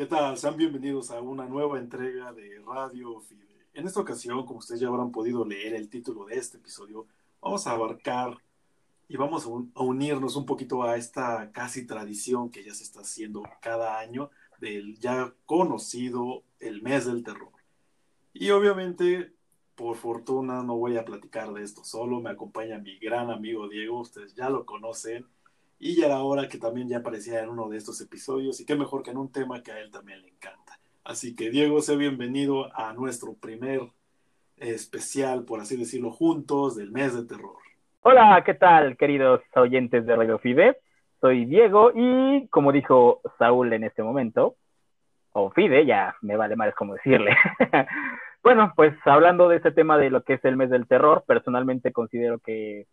¿Qué tal? Sean bienvenidos a una nueva entrega de Radio Fide. En esta ocasión, como ustedes ya habrán podido leer el título de este episodio, vamos a abarcar y vamos a unirnos un poquito a esta casi tradición que ya se está haciendo cada año del ya conocido el mes del terror. Y obviamente, por fortuna, no voy a platicar de esto solo, me acompaña mi gran amigo Diego, ustedes ya lo conocen, y ya era hora que también ya aparecía en uno de estos episodios, y qué mejor que en un tema que a él también le encanta. Así que Diego, sé bienvenido a nuestro primer especial, por así decirlo, juntos del mes de terror. Hola, ¿qué tal, queridos oyentes de Radio Fide? Soy Diego y, como dijo Saúl en este momento, o Fide, ya me vale más como decirle. bueno, pues hablando de este tema de lo que es el mes del terror, personalmente considero que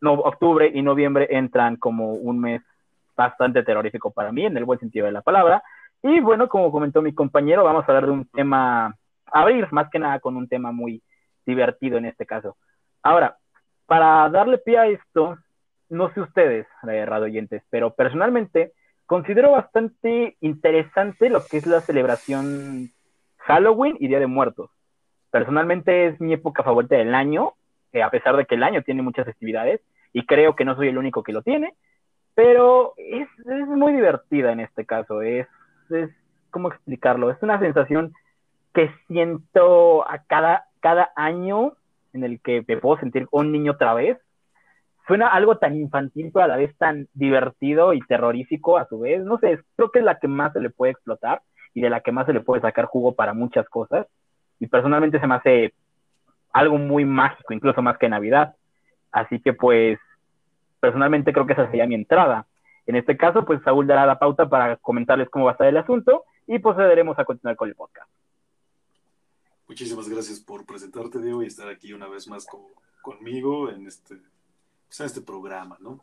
no, octubre y noviembre entran como un mes bastante terrorífico para mí, en el buen sentido de la palabra. Y bueno, como comentó mi compañero, vamos a hablar de un tema, abrir más que nada con un tema muy divertido en este caso. Ahora, para darle pie a esto, no sé ustedes, eh, oyentes, pero personalmente considero bastante interesante lo que es la celebración Halloween y Día de Muertos. Personalmente es mi época favorita del año, a pesar de que el año tiene muchas festividades, y creo que no soy el único que lo tiene, pero es, es muy divertida en este caso, es, es, ¿cómo explicarlo? Es una sensación que siento a cada, cada año en el que me puedo sentir un niño otra vez, suena algo tan infantil, pero a la vez tan divertido y terrorífico a su vez. No sé, creo que es la que más se le puede explotar y de la que más se le puede sacar jugo para muchas cosas. Y personalmente se me hace algo muy mágico, incluso más que Navidad. Así que pues, personalmente creo que esa sería mi entrada. En este caso, pues Saúl dará la pauta para comentarles cómo va a estar el asunto y procederemos a continuar con el podcast. Muchísimas gracias por presentarte, Diego, y estar aquí una vez más conmigo en este pues, este programa, ¿no?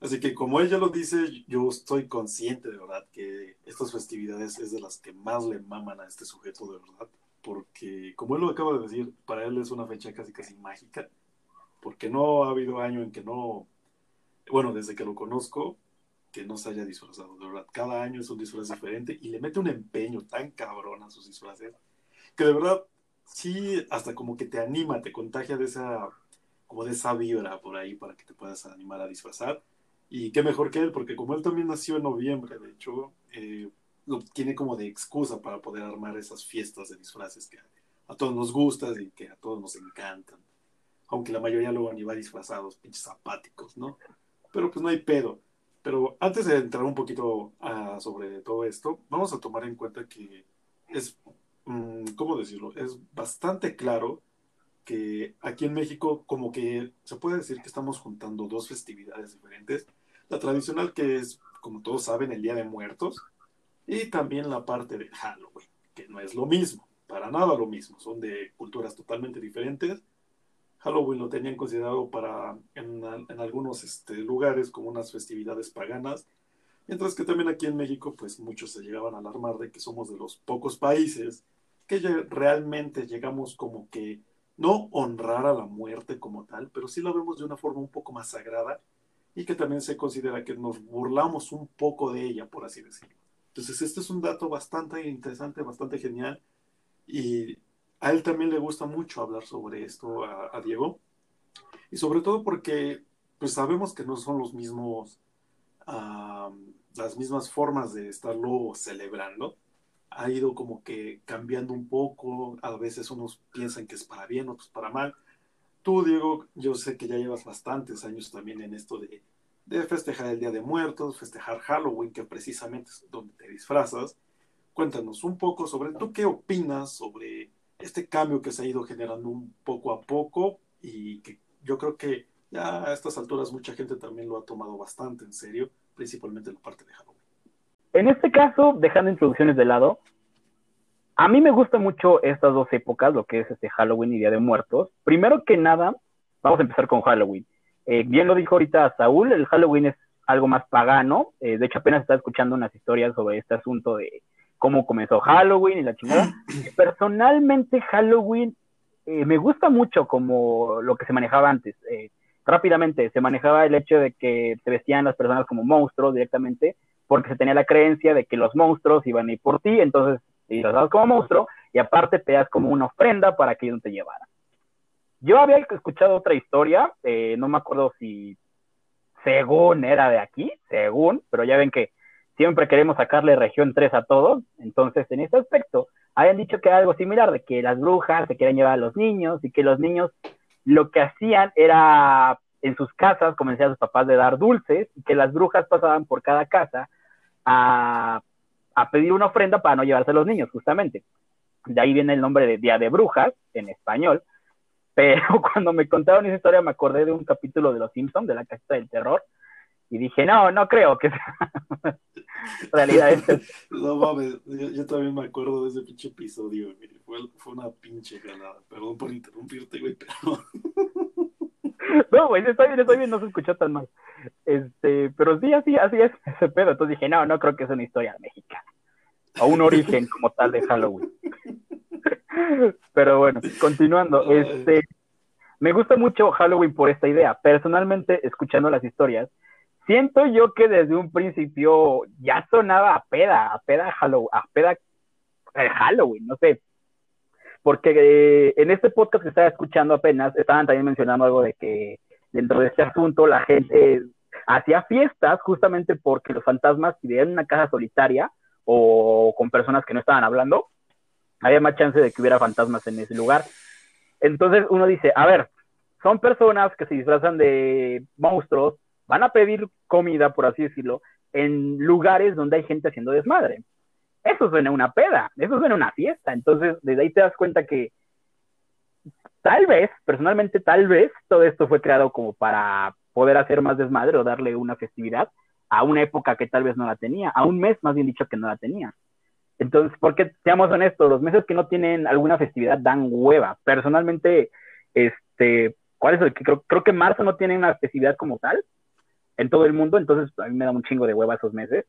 Así que como ella lo dice, yo estoy consciente de verdad que estas festividades es de las que más le maman a este sujeto de verdad, porque como él lo acaba de decir, para él es una fecha casi casi mágica, porque no ha habido año en que no, bueno, desde que lo conozco, que no se haya disfrazado, de verdad, cada año es un disfraz diferente y le mete un empeño tan cabrón a sus disfraces, que de verdad, sí, hasta como que te anima, te contagia de esa como de esa vibra por ahí para que te puedas animar a disfrazar. Y qué mejor que él, porque como él también nació en noviembre, de hecho, eh, lo tiene como de excusa para poder armar esas fiestas de disfraces que a, todos nos gustan y que a todos nos encantan. Aunque la mayoría luego ni va disfrazados, pinches apáticos, ¿no? Pero pues no hay pedo. Pero antes de entrar un poquito sobre todo esto, vamos a tomar en cuenta que es, mm, ¿cómo decirlo? Es bastante claro que aquí en México como que se puede decir que estamos juntando dos festividades diferentes. La tradicional que es, como todos saben, el Día de Muertos y también la parte de Halloween, que no es lo mismo, para nada lo mismo, son de culturas totalmente diferentes. Halloween lo tenían considerado para en, en algunos este, lugares como unas festividades paganas, mientras que también aquí en México pues muchos se llegaban a alarmar de que somos de los pocos países que realmente llegamos como que no honrar a la muerte como tal, pero sí lo vemos de una forma un poco más sagrada y que también se considera que nos burlamos un poco de ella, por así decirlo. Entonces, este es un dato bastante interesante, bastante genial y a él también le gusta mucho hablar sobre esto a, Diego. Y sobre todo porque pues sabemos que no son los mismos, las mismas formas de estarlo celebrando. Ha ido como que cambiando un poco, a veces unos piensan que es para bien, otros para mal. Tú, Diego, yo sé que ya llevas bastantes años también en esto de, de festejar el Día de Muertos, festejar Halloween, que precisamente es donde te disfrazas. Cuéntanos un poco sobre, ¿tú qué opinas sobre este cambio que se ha ido generando un poco a poco y que yo creo que ya a estas alturas mucha gente también lo ha tomado bastante en serio, principalmente en la parte de Halloween? En este caso, dejando introducciones de lado, a mí me gustan mucho estas dos épocas, lo que es este Halloween y Día de Muertos. Primero que nada, vamos a empezar con Halloween. Eh, bien lo dijo ahorita Saúl, el Halloween es algo más pagano. Eh, de hecho, apenas estaba escuchando unas historias sobre este asunto de cómo comenzó Halloween y la chingada. Personalmente, Halloween eh, me gusta mucho como lo que se manejaba antes. rápidamente, se manejaba el hecho de que se vestían las personas como monstruos directamente porque se tenía la creencia de que los monstruos iban a ir por ti, entonces te disfrazabas como monstruo y aparte te das como una ofrenda para que ellos te llevaran. Yo había escuchado otra historia, eh, no me acuerdo si según era de aquí, según, pero ya ven que siempre queremos sacarle región 3 a todos, entonces en este aspecto habían dicho que era algo similar, de que las brujas se querían llevar a los niños y que los niños lo que hacían era en sus casas convencer a sus papás de dar dulces y que las brujas pasaban por cada casa a, a pedir una ofrenda para no llevarse a los niños, justamente. De ahí viene el nombre de Día de Brujas en español, pero cuando me contaron esa historia me acordé de un capítulo de Los Simpsons, de la casita del terror, y dije, no, no creo que sea realidad. no mames, yo, también me acuerdo de ese pinche episodio, fue, fue una pinche galada. Perdón por interrumpirte, güey, pero... No, güey, está bien, está bien, no se escuchó tan mal. Este, pero sí, así, así es ese pedo. Entonces dije, no, no creo que sea una historia mexicana. O un origen como tal de Halloween. Pero bueno, continuando, este, me gusta mucho Halloween por esta idea. Personalmente, escuchando las historias, siento yo que desde un principio ya sonaba a peda, a peda Halloween, a peda eh, Halloween, no sé. Porque eh, en este podcast que estaba escuchando apenas, estaban también mencionando algo de que dentro de este asunto la gente hacía fiestas justamente porque los fantasmas, si en una casa solitaria o con personas que no estaban hablando, había más chance de que hubiera fantasmas en ese lugar. Entonces uno dice, a ver, son personas que se disfrazan de monstruos, van a pedir comida, por así decirlo, en lugares donde hay gente haciendo desmadre. Eso suena una peda, eso suena una fiesta. Entonces, desde ahí te das cuenta que tal vez, personalmente tal vez, todo esto fue creado como para poder hacer más desmadre o darle una festividad a una época que tal vez no la tenía, a un mes más bien dicho que no la tenía. Entonces, porque seamos honestos, los meses que no tienen alguna festividad dan hueva. Personalmente, este, ¿cuál es el que creo, creo que marzo no tiene una festividad como tal en todo el mundo, entonces a mí me da un chingo de hueva esos meses.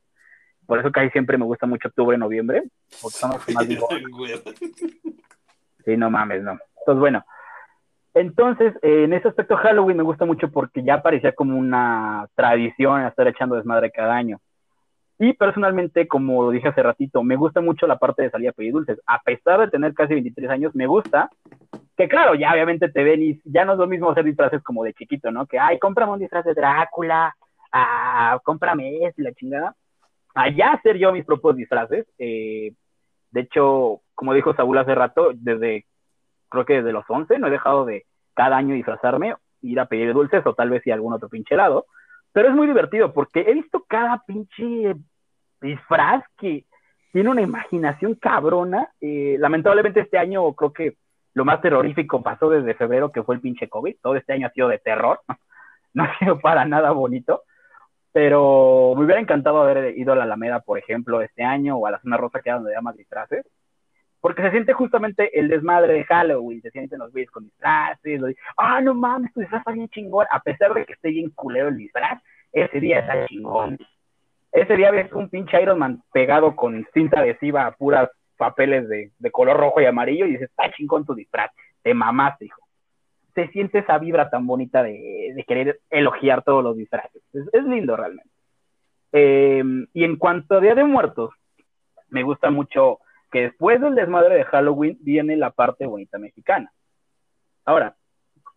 Por eso casi siempre me gusta mucho octubre, noviembre, porque son los más Sí, no mames, no. Entonces, bueno. Entonces, en ese aspecto Halloween me gusta mucho porque ya parecía como una tradición estar echando desmadre cada año. Y personalmente, como dije hace ratito, me gusta mucho la parte de salir a pedir dulces. A pesar de tener casi 23 años, me gusta que, claro, ya obviamente te ven y ya no es lo mismo hacer disfraces como de chiquito, ¿no? Que, ay, cómprame un disfraz de Drácula, ah, cómprame esto y la chingada. Allá hacer yo mis propios disfraces. Eh, de hecho, como dijo Saúl hace rato, desde, creo que desde los 11 no he dejado de cada año disfrazarme, ir a pedir dulces o tal vez si algún otro pinche helado pero es muy divertido porque he visto cada pinche disfraz que tiene una imaginación cabrona. Eh, lamentablemente este año creo que lo más terrorífico pasó desde febrero, que fue el pinche COVID. Todo este año ha sido de terror. No ha sido para nada bonito. Pero me hubiera encantado haber ido a la Alameda, por ejemplo, este año, o a la zona rosa, que era donde más disfraces. Porque se siente justamente el desmadre de Halloween, se sienten los güeyes con disfraces, ah, no mames, tu disfraz está bien chingón, a pesar de que esté bien culero el disfraz, ese día está chingón. Ese día ves un pinche Iron Man pegado con cinta adhesiva a puras papeles de, color rojo y amarillo y dices, está chingón tu disfraz, te mamaste, hijo. Se siente esa vibra tan bonita de, querer elogiar todos los disfraces. Es, lindo realmente. Em, y en cuanto a Día de Muertos, me gusta mucho que después del desmadre de Halloween viene la parte bonita mexicana. Ahora,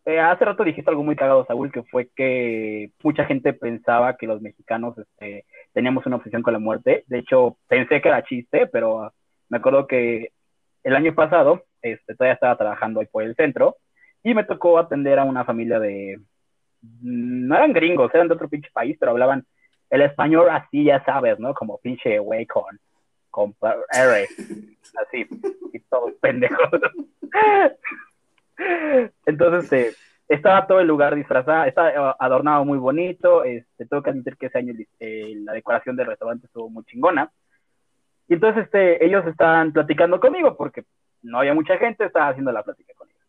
eh, hace rato dijiste algo muy cagado, Saúl, que fue que mucha gente pensaba que los mexicanos este, teníamos una obsesión con la muerte. De hecho, pensé que era chiste, pero me acuerdo que el año pasado este, todavía estaba trabajando ahí por el centro y me tocó atender a una familia de... No eran gringos, eran de otro pinche país, pero hablaban el español así, ya sabes, ¿no? Como pinche güey con R, así, y todos pendejos. Entonces, eh, estaba todo el lugar disfrazado, estaba adornado muy bonito, este, tengo que admitir que ese año eh, la decoración del restaurante estuvo muy chingona. Y entonces este, ellos estaban platicando conmigo porque no había mucha gente, estaba haciendo la plática con ellos.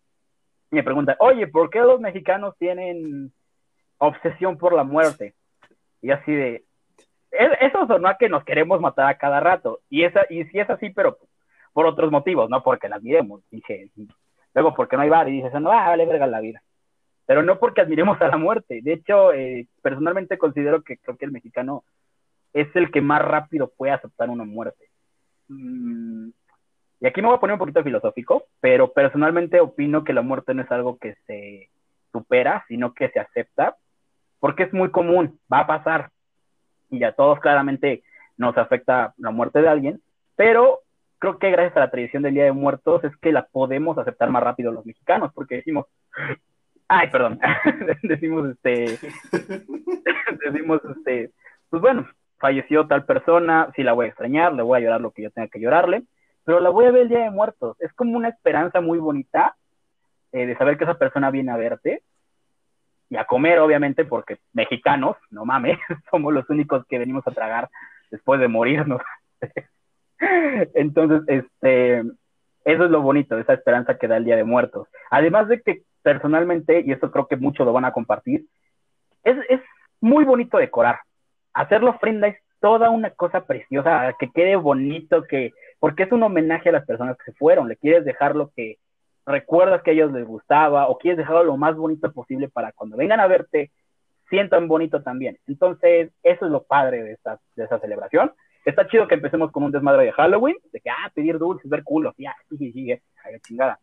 Y me preguntan, oye, ¿por qué los mexicanos tienen obsesión por la muerte? Y así de, eso sonó a que nos queremos matar a cada rato. Y, esa, y si es así, pero por otros motivos, no porque la admiremos. Dije, luego porque no hay bar y dices, no, ah, vale verga la vida. Pero no porque admiremos a la muerte. De hecho, eh, personalmente considero que creo que el mexicano es el que más rápido puede aceptar una muerte. Mm, y aquí me voy a poner un poquito filosófico, pero personalmente opino que la muerte no es algo que se supera, sino que se acepta, porque es muy común, va a pasar. Y a todos claramente nos afecta la muerte de alguien, pero creo que gracias a la tradición del Día de Muertos es que la podemos aceptar más rápido los mexicanos, porque decimos, ay, perdón, decimos este, decimos este, pues bueno, falleció tal persona, sí la voy a extrañar, le voy a llorar lo que yo tenga que llorarle, pero la voy a ver el Día de Muertos. Es como una esperanza muy bonita eh, de saber que esa persona viene a verte y a comer, obviamente, porque mexicanos, no mames, somos los únicos que venimos a tragar después de morirnos. Entonces, este, eso es lo bonito, esa esperanza que da el Día de Muertos. Además de que personalmente, y esto creo que muchos lo van a compartir, es, es muy bonito decorar. Hacerlo ofrenda es toda una cosa preciosa, que quede bonito, que, porque es un homenaje a las personas que se fueron, le quieres dejar lo que recuerdas que a ellos les gustaba, o quieres dejarlo lo más bonito posible para cuando vengan a verte, sientan bonito también. Entonces, eso es lo padre de esta, de esta celebración. Está chido que empecemos con un desmadre de Halloween, de que, ah, pedir dulces, ver culos, ya, sigue, sigue, chingada.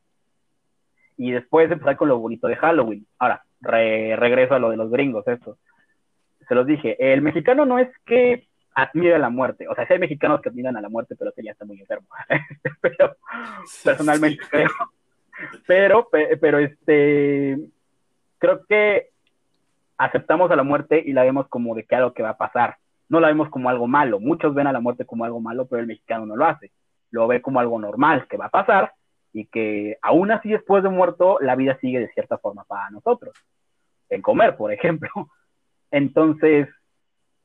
Y después empezar con lo bonito de Halloween. Ahora, regreso a lo de los gringos, esto. Se los dije, el mexicano no es que admira la muerte. O sea, hay mexicanos que admiran a la muerte, pero ya está muy enfermo. pero personalmente creo. Pero, pero este, creo que aceptamos a la muerte y la vemos como de que algo que va a pasar. No la vemos como algo malo. Muchos ven a la muerte como algo malo, pero el mexicano no lo hace. Lo ve como algo normal que va a pasar y que aún así después de muerto la vida sigue de cierta forma para nosotros. En comer, por ejemplo. Entonces,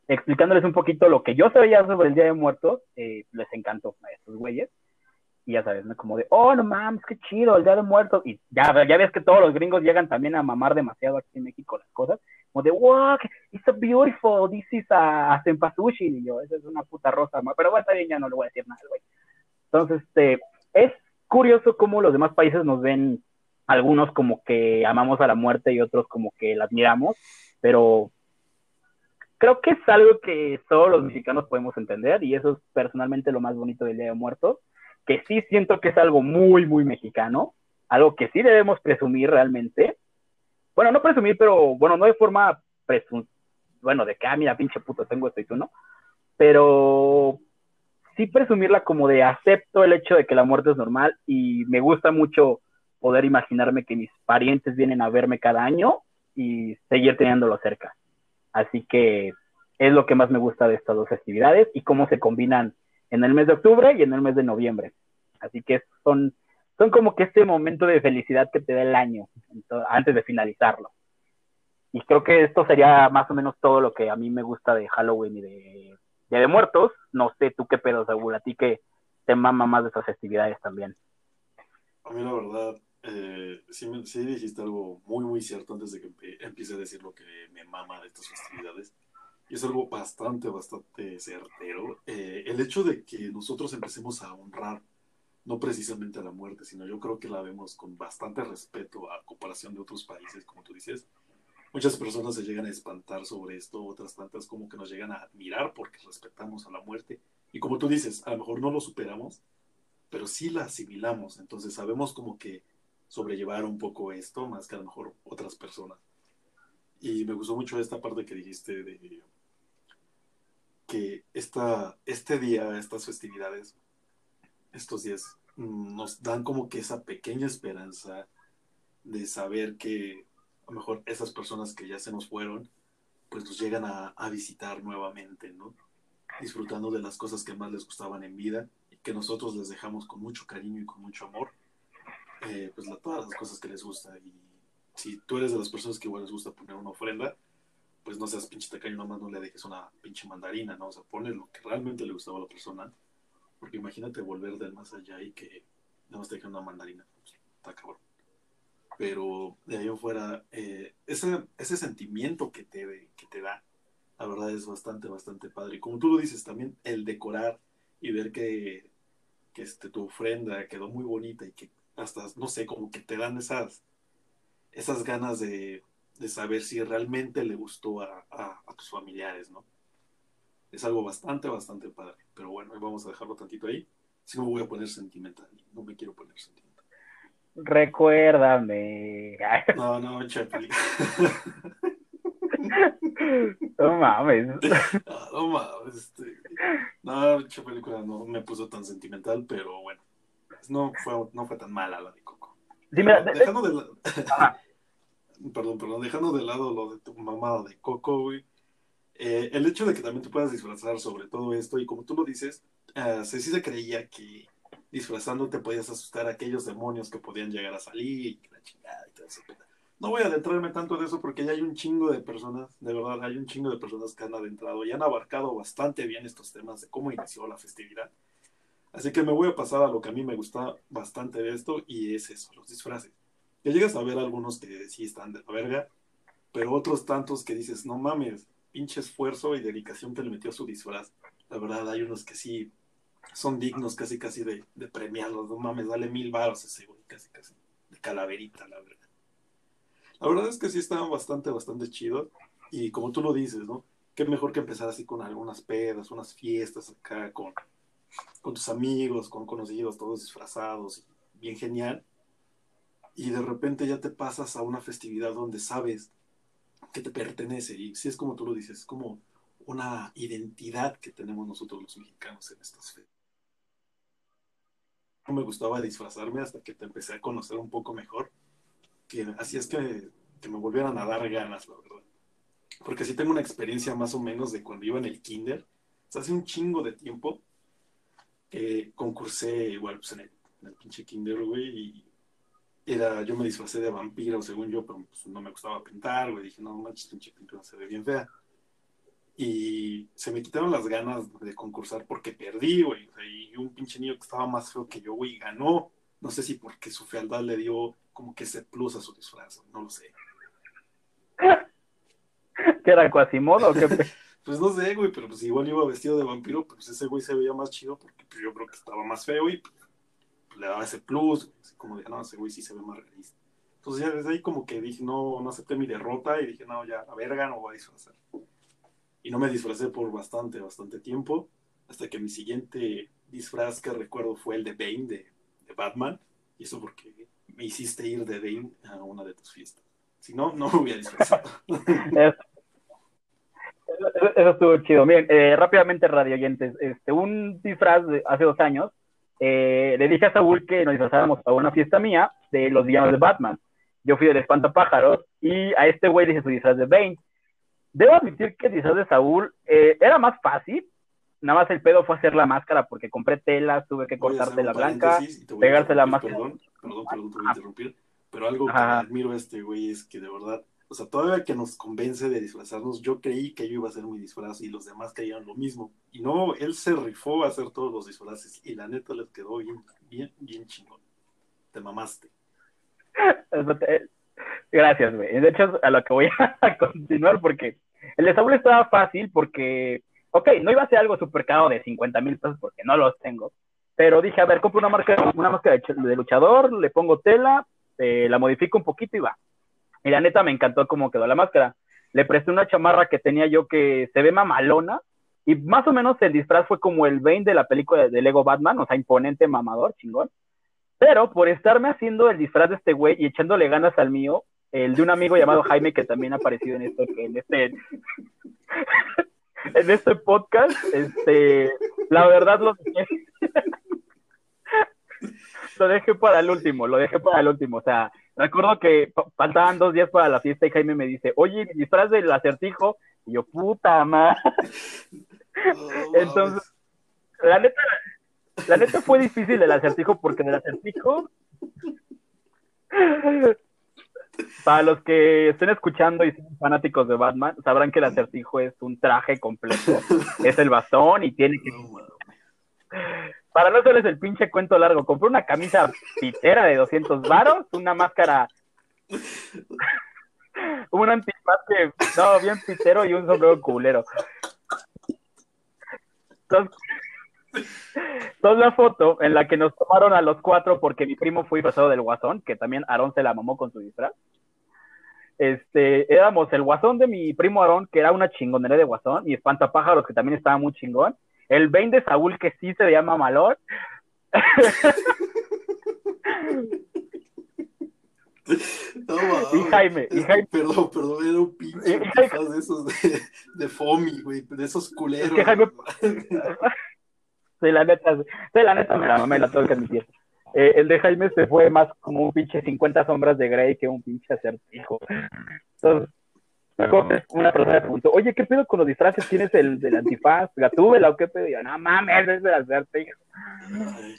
explicándoles un poquito lo que yo sabía sobre el Día de Muertos, eh, les encantó a estos güeyes. Y ya sabes, ¿no? Como de, oh, no mames, qué chido, el Día de Muertos. Y ya, ya ves que todos los gringos llegan también a mamar demasiado aquí en México las cosas. Como de, wow, it's so beautiful, this is a, a Y yo, esa es una puta rosa. Pero bueno, está bien, ya no le voy a decir nada, güey. Entonces, este, es curioso cómo los demás países nos ven, algunos como que amamos a la muerte y otros como que la admiramos. Pero creo que es algo que todos los mexicanos podemos entender y eso es personalmente lo más bonito del Día de Muertos, que sí siento que es algo muy, muy mexicano, algo que sí debemos presumir realmente. Bueno, no presumir, pero bueno, no de forma presum bueno, de que, ah, mira, pinche puto, tengo esto y tú no, pero sí presumirla como de acepto el hecho de que la muerte es normal y me gusta mucho poder imaginarme que mis parientes vienen a verme cada año y seguir teniéndolo cerca. Así que es lo que más me gusta de estas dos festividades y cómo se combinan en el mes de octubre y en el mes de noviembre. Así que son, son como que este momento de felicidad que te da el año antes de finalizarlo. Y creo que esto sería más o menos todo lo que a mí me gusta de Halloween y de Día de Muertos. No sé tú qué pedo, Saúl, a ti que te mama más de estas festividades también. A mí la verdad, eh, sí, sí, dijiste algo muy, muy cierto antes de que empiece a decir lo que me mama de estas festividades. Y es algo bastante, bastante certero. Eh, el hecho de que nosotros empecemos a honrar no precisamente a la muerte, sino yo creo que la vemos con bastante respeto a comparación de otros países, como tú dices. Muchas personas se llegan a espantar sobre esto, otras tantas como que nos llegan a admirar porque respetamos a la muerte. Y como tú dices, a lo mejor no lo superamos, pero sí la asimilamos. Entonces sabemos como que sobrellevar un poco esto, más que a lo mejor otras personas. Y me gustó mucho esta parte que dijiste de que esta, este día, estas festividades, estos días, nos dan como que esa pequeña esperanza de saber que a lo mejor esas personas que ya se nos fueron, pues nos llegan a, a visitar nuevamente, ¿no? Disfrutando de las cosas que más les gustaban en vida y que nosotros les dejamos con mucho cariño y con mucho amor eh, pues todas las cosas que les gusta. Y si tú eres de las personas que igual les gusta poner una ofrenda, pues no seas pinche tacaño, nomás no le dejes una pinche mandarina, ¿no? O sea, pone lo que realmente le gustaba a la persona. Porque imagínate volver del más allá y que no te dejen una mandarina. Pues, está cabrón. Pero de ahí afuera, eh, ese, ese sentimiento que te, que te da, la verdad es bastante, bastante padre. Y como tú lo dices, también el decorar y ver que, que este, tu ofrenda quedó muy bonita y que hasta, no sé, como que te dan esas, esas ganas de, saber si realmente le gustó a, tus familiares, ¿no? es algo bastante, bastante padre. Pero bueno, vamos a dejarlo tantito ahí. Si no, me voy a poner sentimental. No me quiero poner sentimental. Recuérdame. No, no, Chapeli. No mames. No, mames. Este... No, esa película no me puso tan sentimental, pero bueno. No fue, no fue tan mala la de Coco. dejando de lado. perdón, perdón, dejando de lado lo de tu mamada de Coco, güey. Eh, el hecho de que también tú puedas disfrazar sobre todo esto, y como tú lo dices, uh, sí se creía que disfrazando te podías asustar a aquellos demonios que podían llegar a salir y la chingada y todo eso. No voy a adentrarme tanto de eso porque ya hay un chingo de personas, de verdad, hay un chingo de personas que han adentrado y han abarcado bastante bien estos temas de cómo inició la festividad. Así que me voy a pasar a lo que a mí me gusta bastante de esto y es eso, los disfraces. Que llegas a ver algunos que sí están de la verga, pero otros tantos que dices, no mames, pinche esfuerzo y dedicación que le metió a su disfraz. La verdad, hay unos que sí son dignos casi casi de, premiarlos. No mames, dale mil baros ese güey, casi casi. De calaverita, la verdad. La verdad es que sí estaban bastante, bastante chidos. Y como tú lo dices, ¿no? Qué mejor que empezar así con algunas pedas, unas fiestas acá, con, con tus amigos, con conocidos, todos disfrazados, bien genial. Y de repente ya te pasas a una festividad donde sabes que te pertenece. Y si es como tú lo dices, es como una identidad que tenemos nosotros los mexicanos en estas fechas. No me gustaba disfrazarme hasta que te empecé a conocer un poco mejor, que así es que, que me volvieran a dar ganas, la verdad. Porque sí tengo una experiencia más o menos de cuando iba en el kinder, hace un chingo de tiempo, que concursé igual pues, en, el, en el pinche kinder, güey, y era, yo me disfracé de vampiro, según yo, pero pues, no me gustaba pintar, güey. Dije, no manches, pinche pintura se ve bien fea. Y se me quitaron las ganas de concursar porque perdí, güey. y un pinche niño que estaba más feo que yo, güey, ganó. No sé si porque su fealdad le dio como que ese plus a su disfraz, no lo sé. ¿Qué era Quasimodo o qué? pues no sé, güey, pero pues igual iba vestido de vampiro, pues ese güey se veía más chido porque pues, yo creo que estaba más feo y pues, le daba ese plus, como de, no, ese güey sí se ve más realista. Entonces ya desde ahí como que dije, no, no acepté mi derrota y dije, no, ya, la verga, no voy a disfrazar. Y no me disfracé por bastante, bastante tiempo, hasta que mi siguiente disfraz que recuerdo fue el de Bane, de, de Batman, y eso porque me hiciste ir de Bane a una de tus fiestas. Si no, no me hubiera disfrazado. Eso, estuvo chido. Miren, eh, rápidamente, radio oyentes, este, un disfraz de hace dos años eh, le dije a Saúl que nos disfrazáramos a una fiesta mía de los villanos de Batman. Yo fui del espantapájaros y a este güey le dije su disfraz de Bane. Debo admitir que el disfraz de Saúl eh, era más fácil. Nada más el pedo fue hacer la máscara porque compré telas, tuve que cortarte la blanca, pegarse la máscara. Perdón, perdón, perdón, te voy a interrumpir. Pero algo que admiro a este güey es que de verdad o sea, todavía que nos convence de disfrazarnos, yo creí que yo iba a hacer mi disfraz y los demás creían lo mismo. Y no, él se rifó a hacer todos los disfraces y la neta les quedó bien, bien, bien chingón. Te mamaste. Gracias, güey. De hecho, a lo que voy a continuar, porque el de estaba fácil porque, ok, no iba a ser algo súper caro de 50 mil pesos porque no los tengo, pero dije, a ver, compro una marca, una máscara de luchador, le pongo tela, eh, la modifico un poquito y va. Y la neta me encantó cómo quedó la máscara. Le presté una chamarra que tenía yo que se ve mamalona. Y más o menos el disfraz fue como el Bane de la película de Lego Batman, o sea, imponente, mamador, chingón. Pero por estarme haciendo el disfraz de este güey y echándole ganas al mío, el de un amigo llamado Jaime, que también ha aparecido en en este, en este podcast, este, la verdad lo dejé, lo dejé para el último, lo dejé para el último, o sea, Recuerdo que faltaban dos días para la fiesta y Jaime me dice, oye, disfraz del acertijo. Y yo, puta madre. Entonces, la neta, la neta fue difícil el acertijo porque en el acertijo, para los que estén escuchando y son fanáticos de Batman, sabrán que el acertijo es un traje completo. Es el bastón y tiene que para no hacerles el pinche cuento largo, compré una camisa pitera de 200 varos, una máscara, un antifaz que, no, bien pitero y un sombrero culero. Entonces, la foto en la que nos tomaron a los cuatro porque mi primo fue pasado del guasón, que también Aarón se la mamó con su disfraz. Este, éramos el guasón de mi primo Aarón, que era una chingonería de guasón, y Espantapájaros, que también estaba muy chingón. El Bane de Saúl, que sí se llama Malor. No, y Jaime, y Jaime. Perdón, perdón, era un pinche de esos de, de Fomi, güey, de esos culeros. Es que Jaime... sí, la neta, sí, la neta me la, me la tengo que admitir. Eh, el de Jaime se fue más como un pinche 50 sombras de Grey que un pinche acertijo. Entonces, una persona me preguntó, oye, ¿qué pedo con los disfraces? ¿Tienes el del antifaz, gatúbela o qué pedo? Y yo, no mames, es del acertijo.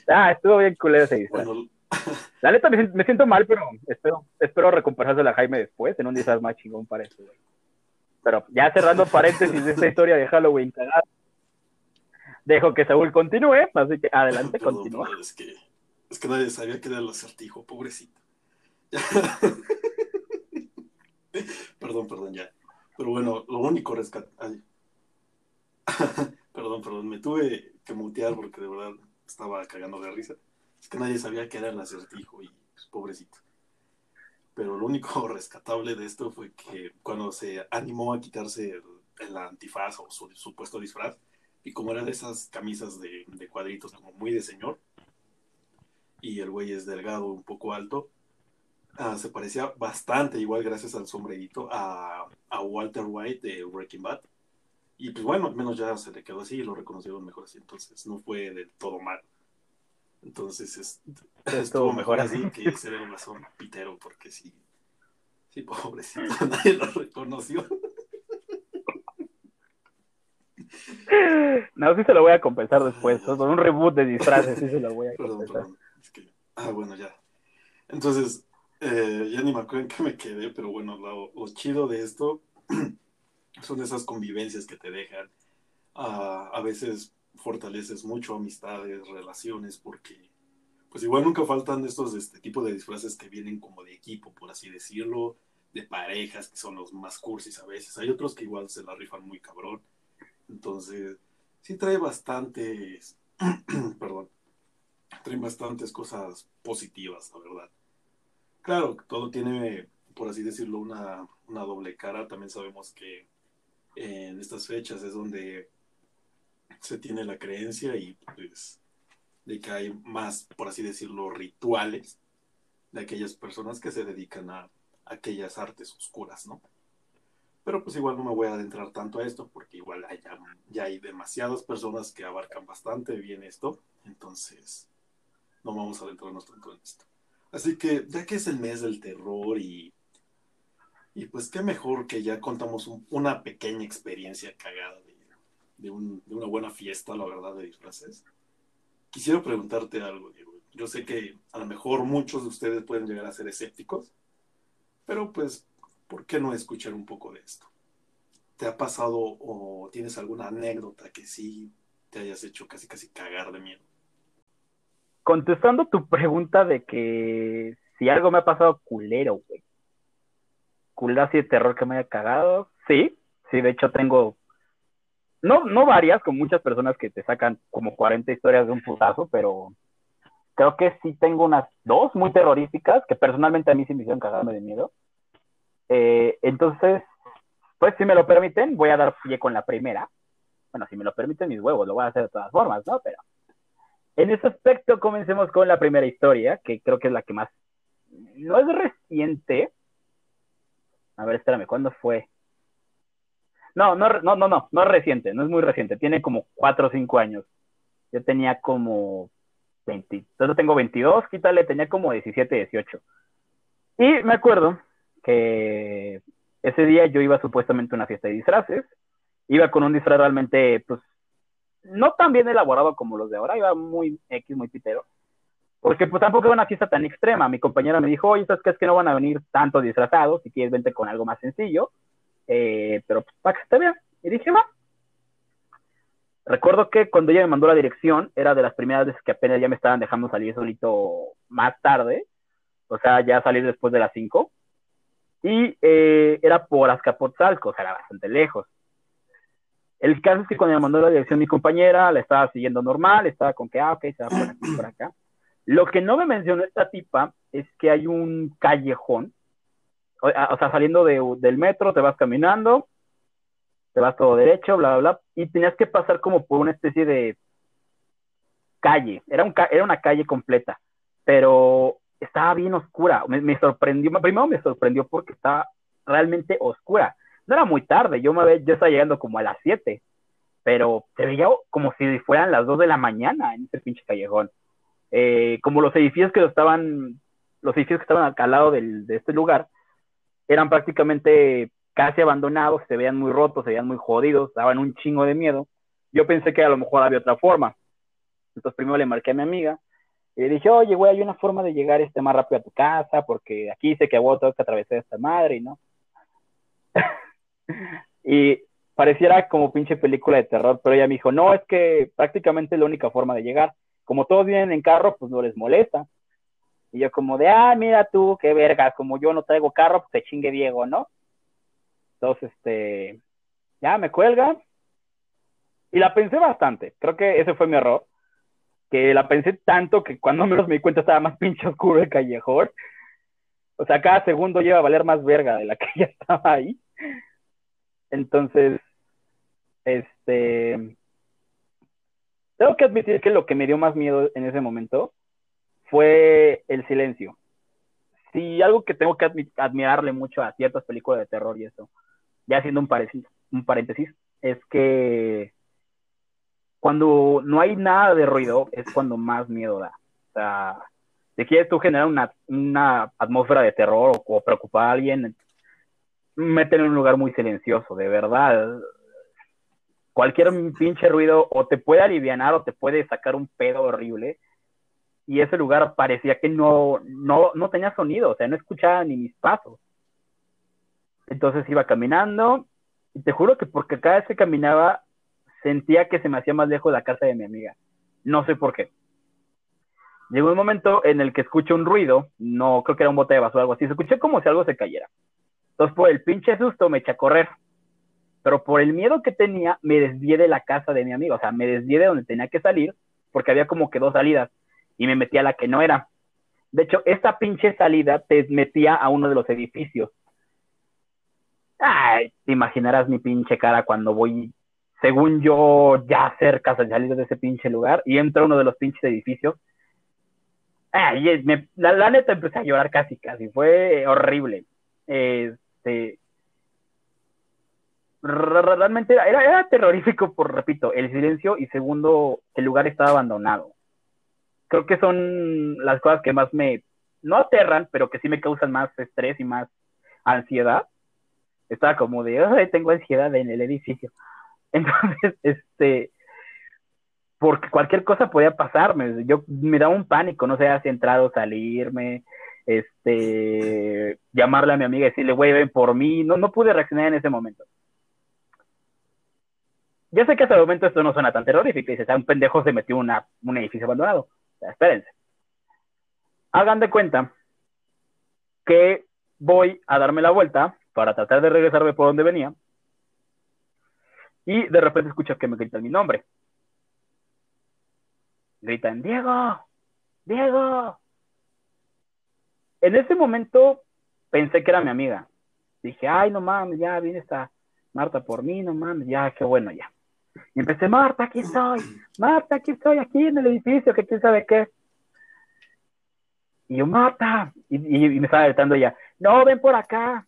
Ah, estuvo bien culero ese disfraz. La neta me, siento mal, pero espero, espero recompensársela a Jaime después en un disfraz más chingón para eso, Pero ya cerrando paréntesis de esta historia de Halloween dejo que Saúl continúe, así que adelante, continúa. Es que, es que nadie sabía que era el acertijo, pobrecito. perdón, perdón, ya. Pero bueno, lo único rescate. perdón, perdón, me tuve que mutear porque de verdad estaba cagando de risa. Es que nadie sabía que era el acertijo y pues, pobrecito. Pero lo único rescatable de esto fue que cuando se animó a quitarse el, antifaz o su supuesto disfraz, y como era de esas camisas de, cuadritos como muy de señor, y el güey es delgado, un poco alto, ah, se parecía bastante, igual gracias al sombrerito, a, a, Walter White de Breaking Bad. Y pues bueno, al menos ya se le quedó así y lo reconocieron mejor así, entonces no fue del todo mal. Entonces es, estuvo mejor así que ser un razón pitero, porque sí, sí, pobrecito, nadie lo reconoció. No, sí se lo voy a compensar después. Con un reboot de disfraces, sí se lo voy a compensar. Perdón, Es que, ah, bueno, ya. Entonces, eh, ya ni me acuerdo en qué me quedé, pero bueno, lo, chido de esto son esas convivencias que te dejan. Uh, a veces fortaleces mucho amistades, relaciones, porque pues igual nunca faltan estos este tipo de disfraces que vienen como de equipo, por así decirlo, de parejas, que son los más cursis a veces. Hay otros que igual se la rifan muy cabrón. Entonces, sí trae bastantes, perdón, trae bastantes cosas positivas, la verdad. Claro, todo tiene, por así decirlo, una, una doble cara. También sabemos que en estas fechas es donde se tiene la creencia y pues de que hay más, por así decirlo, rituales de aquellas personas que se dedican a aquellas artes oscuras, ¿no? Pero pues igual no me voy a adentrar tanto a esto porque igual ya, hay demasiadas personas que abarcan bastante bien esto, entonces no vamos a adentrarnos tanto en esto. Así que ya que es el mes del terror y, y pues qué mejor que ya contamos una pequeña experiencia cagada de, una buena fiesta, la verdad, de disfraces. Quisiera preguntarte algo, Diego. Yo sé que a lo mejor muchos de ustedes pueden llegar a ser escépticos, pero pues, ¿por qué no escuchar un poco de esto? ¿Te ha pasado o tienes alguna anécdota que sí te hayas hecho casi casi cagar de miedo? Contestando tu pregunta de que si algo me ha pasado culero, güey. Culero así de terror que me haya cagado, sí. Sí, de hecho tengo no, no varias, con muchas personas que te sacan como 40 historias de un putazo, pero creo que sí tengo unas dos muy terroríficas que personalmente a mí sí me hicieron cagarme de miedo. Eh, entonces, pues si me lo permiten, voy a dar pie con la primera. Bueno, si me lo permiten mis huevos, lo voy a hacer de todas formas, ¿no? Pero en ese aspecto comencemos con la primera historia, que creo que es la que más... No es reciente. A ver, espérame, ¿cuándo fue? No, no, no, no, no, no es reciente, no es muy reciente, tiene como 4 o 5 años. Yo tenía como 20, entonces tengo 22, quítale, tenía como 17, 18. Y me acuerdo que ese día yo iba supuestamente a una fiesta de disfraces, iba con un disfraz realmente, pues, no tan bien elaborado como los de ahora, iba muy X, muy pitero, porque pues tampoco era una fiesta tan extrema. Mi compañera me dijo, oye, ¿sabes qué? Es que no van a venir tanto disfrazados, si quieres vente con algo más sencillo. Eh, pero pues, para que esté bien. Y dije, va. Recuerdo que cuando ella me mandó la dirección, era de las primeras veces que apenas ya me estaban dejando salir solito más tarde, o sea, ya salir después de las 5. Y eh, era por Azcapotzalco, o sea, era bastante lejos. El caso es que cuando me mandó la dirección mi compañera, la estaba siguiendo normal, estaba con que, ah, ok, se va por aquí, por acá. Lo que no me mencionó esta tipa es que hay un callejón o, sea, saliendo del metro, te vas caminando, te vas todo derecho, bla, bla, bla, y tenías que pasar como por una especie de calle, era, un, era una calle completa, pero estaba bien oscura, me, sorprendió, primero me sorprendió porque estaba realmente oscura, no era muy tarde, yo, me, yo estaba llegando como a las 7, pero se veía como si fueran las 2 de la mañana en ese pinche callejón. Eh, como los edificios que estaban, los edificios que estaban al lado del, de este lugar, eran prácticamente casi abandonados, se veían muy rotos, se veían muy jodidos, daban un chingo de miedo. Yo pensé que a lo mejor había otra forma. Entonces primero le marqué a mi amiga y le dije, oye, güey, hay una forma de llegar este más rápido a tu casa, porque aquí sé que vos tengo que atravesar esta madre, ¿no? Y pareciera como pinche película de terror, pero ella me dijo, no, es que prácticamente la única forma de llegar. Como todos vienen en carro, pues no les molesta. Y yo como de, ah, mira tú, qué verga, como yo no traigo carro, pues te chingue Diego, ¿no? Entonces, este, ya me cuelga. Y la pensé bastante. Creo que ese fue mi error. Que la pensé tanto que cuando menos me di cuenta estaba más pinche oscuro el callejón. O sea, cada segundo lleva a valer más verga de la que ya estaba ahí. Entonces, este, tengo que admitir que lo que me dio más miedo en ese momento fue el silencio. Si algo que tengo que admirarle mucho a ciertas películas de terror y eso, ya haciendo un, un paréntesis, es que cuando no hay nada de ruido es cuando más miedo da. O sea, si quieres tú generar una, una atmósfera de terror o, preocupar a alguien, mételo en un lugar muy silencioso, de verdad. Cualquier pinche ruido o te puede aliviar o te puede sacar un pedo horrible. Y ese lugar parecía que no, no, no tenía sonido, o sea, no escuchaba ni mis pasos. Entonces iba caminando y te juro que porque cada vez que caminaba sentía que se me hacía más lejos la casa de mi amiga. No sé por qué. Llegó un momento en el que escucho un ruido, no creo que era un bote de basura o algo así, se escuché como si algo se cayera. Entonces por el pinche susto me eché a correr. Pero por el miedo que tenía, me desvié de la casa de mi amiga, o sea, me desvié de donde tenía que salir, porque había como que dos salidas, y me metí a la que no era. De hecho, esta pinche salida te metía a uno de los edificios. Ay, te imaginarás mi pinche cara cuando voy, según yo, ya cerca de salir de ese pinche lugar y entro a uno de los pinches edificios. Ay, la, neta empecé a llorar casi, casi. Fue horrible. Este. Realmente era, era, terrorífico, por repito, el silencio y segundo, el lugar estaba abandonado. Creo que son las cosas que más me, no aterran, pero que sí me causan más estrés y más ansiedad estaba como de, Ay, tengo ansiedad en el edificio. Entonces, este, porque cualquier cosa podía pasarme, yo me daba un pánico, no sé si entrar o salirme, este, llamarle a mi amiga y decirle, güey, ven por mí, no, no pude reaccionar en ese momento. Ya sé que hasta el momento esto no suena tan terrorífico, y dice, un pendejo se metió en un edificio abandonado. espérense. Hagan de cuenta que voy a darme la vuelta para tratar de regresarme por donde venía. Y de repente escucho que me gritan mi nombre. Gritan, Diego, Diego. En ese momento pensé que era mi amiga. Dije, ay, no mames, ya viene esta Marta por mí, no mames, ya, qué bueno, ya. Y empecé, Marta, aquí estoy, Marta, aquí estoy, aquí en el edificio, que quién sabe qué. Y yo, Marta, y, me estaba gritando ella, no, ven por acá,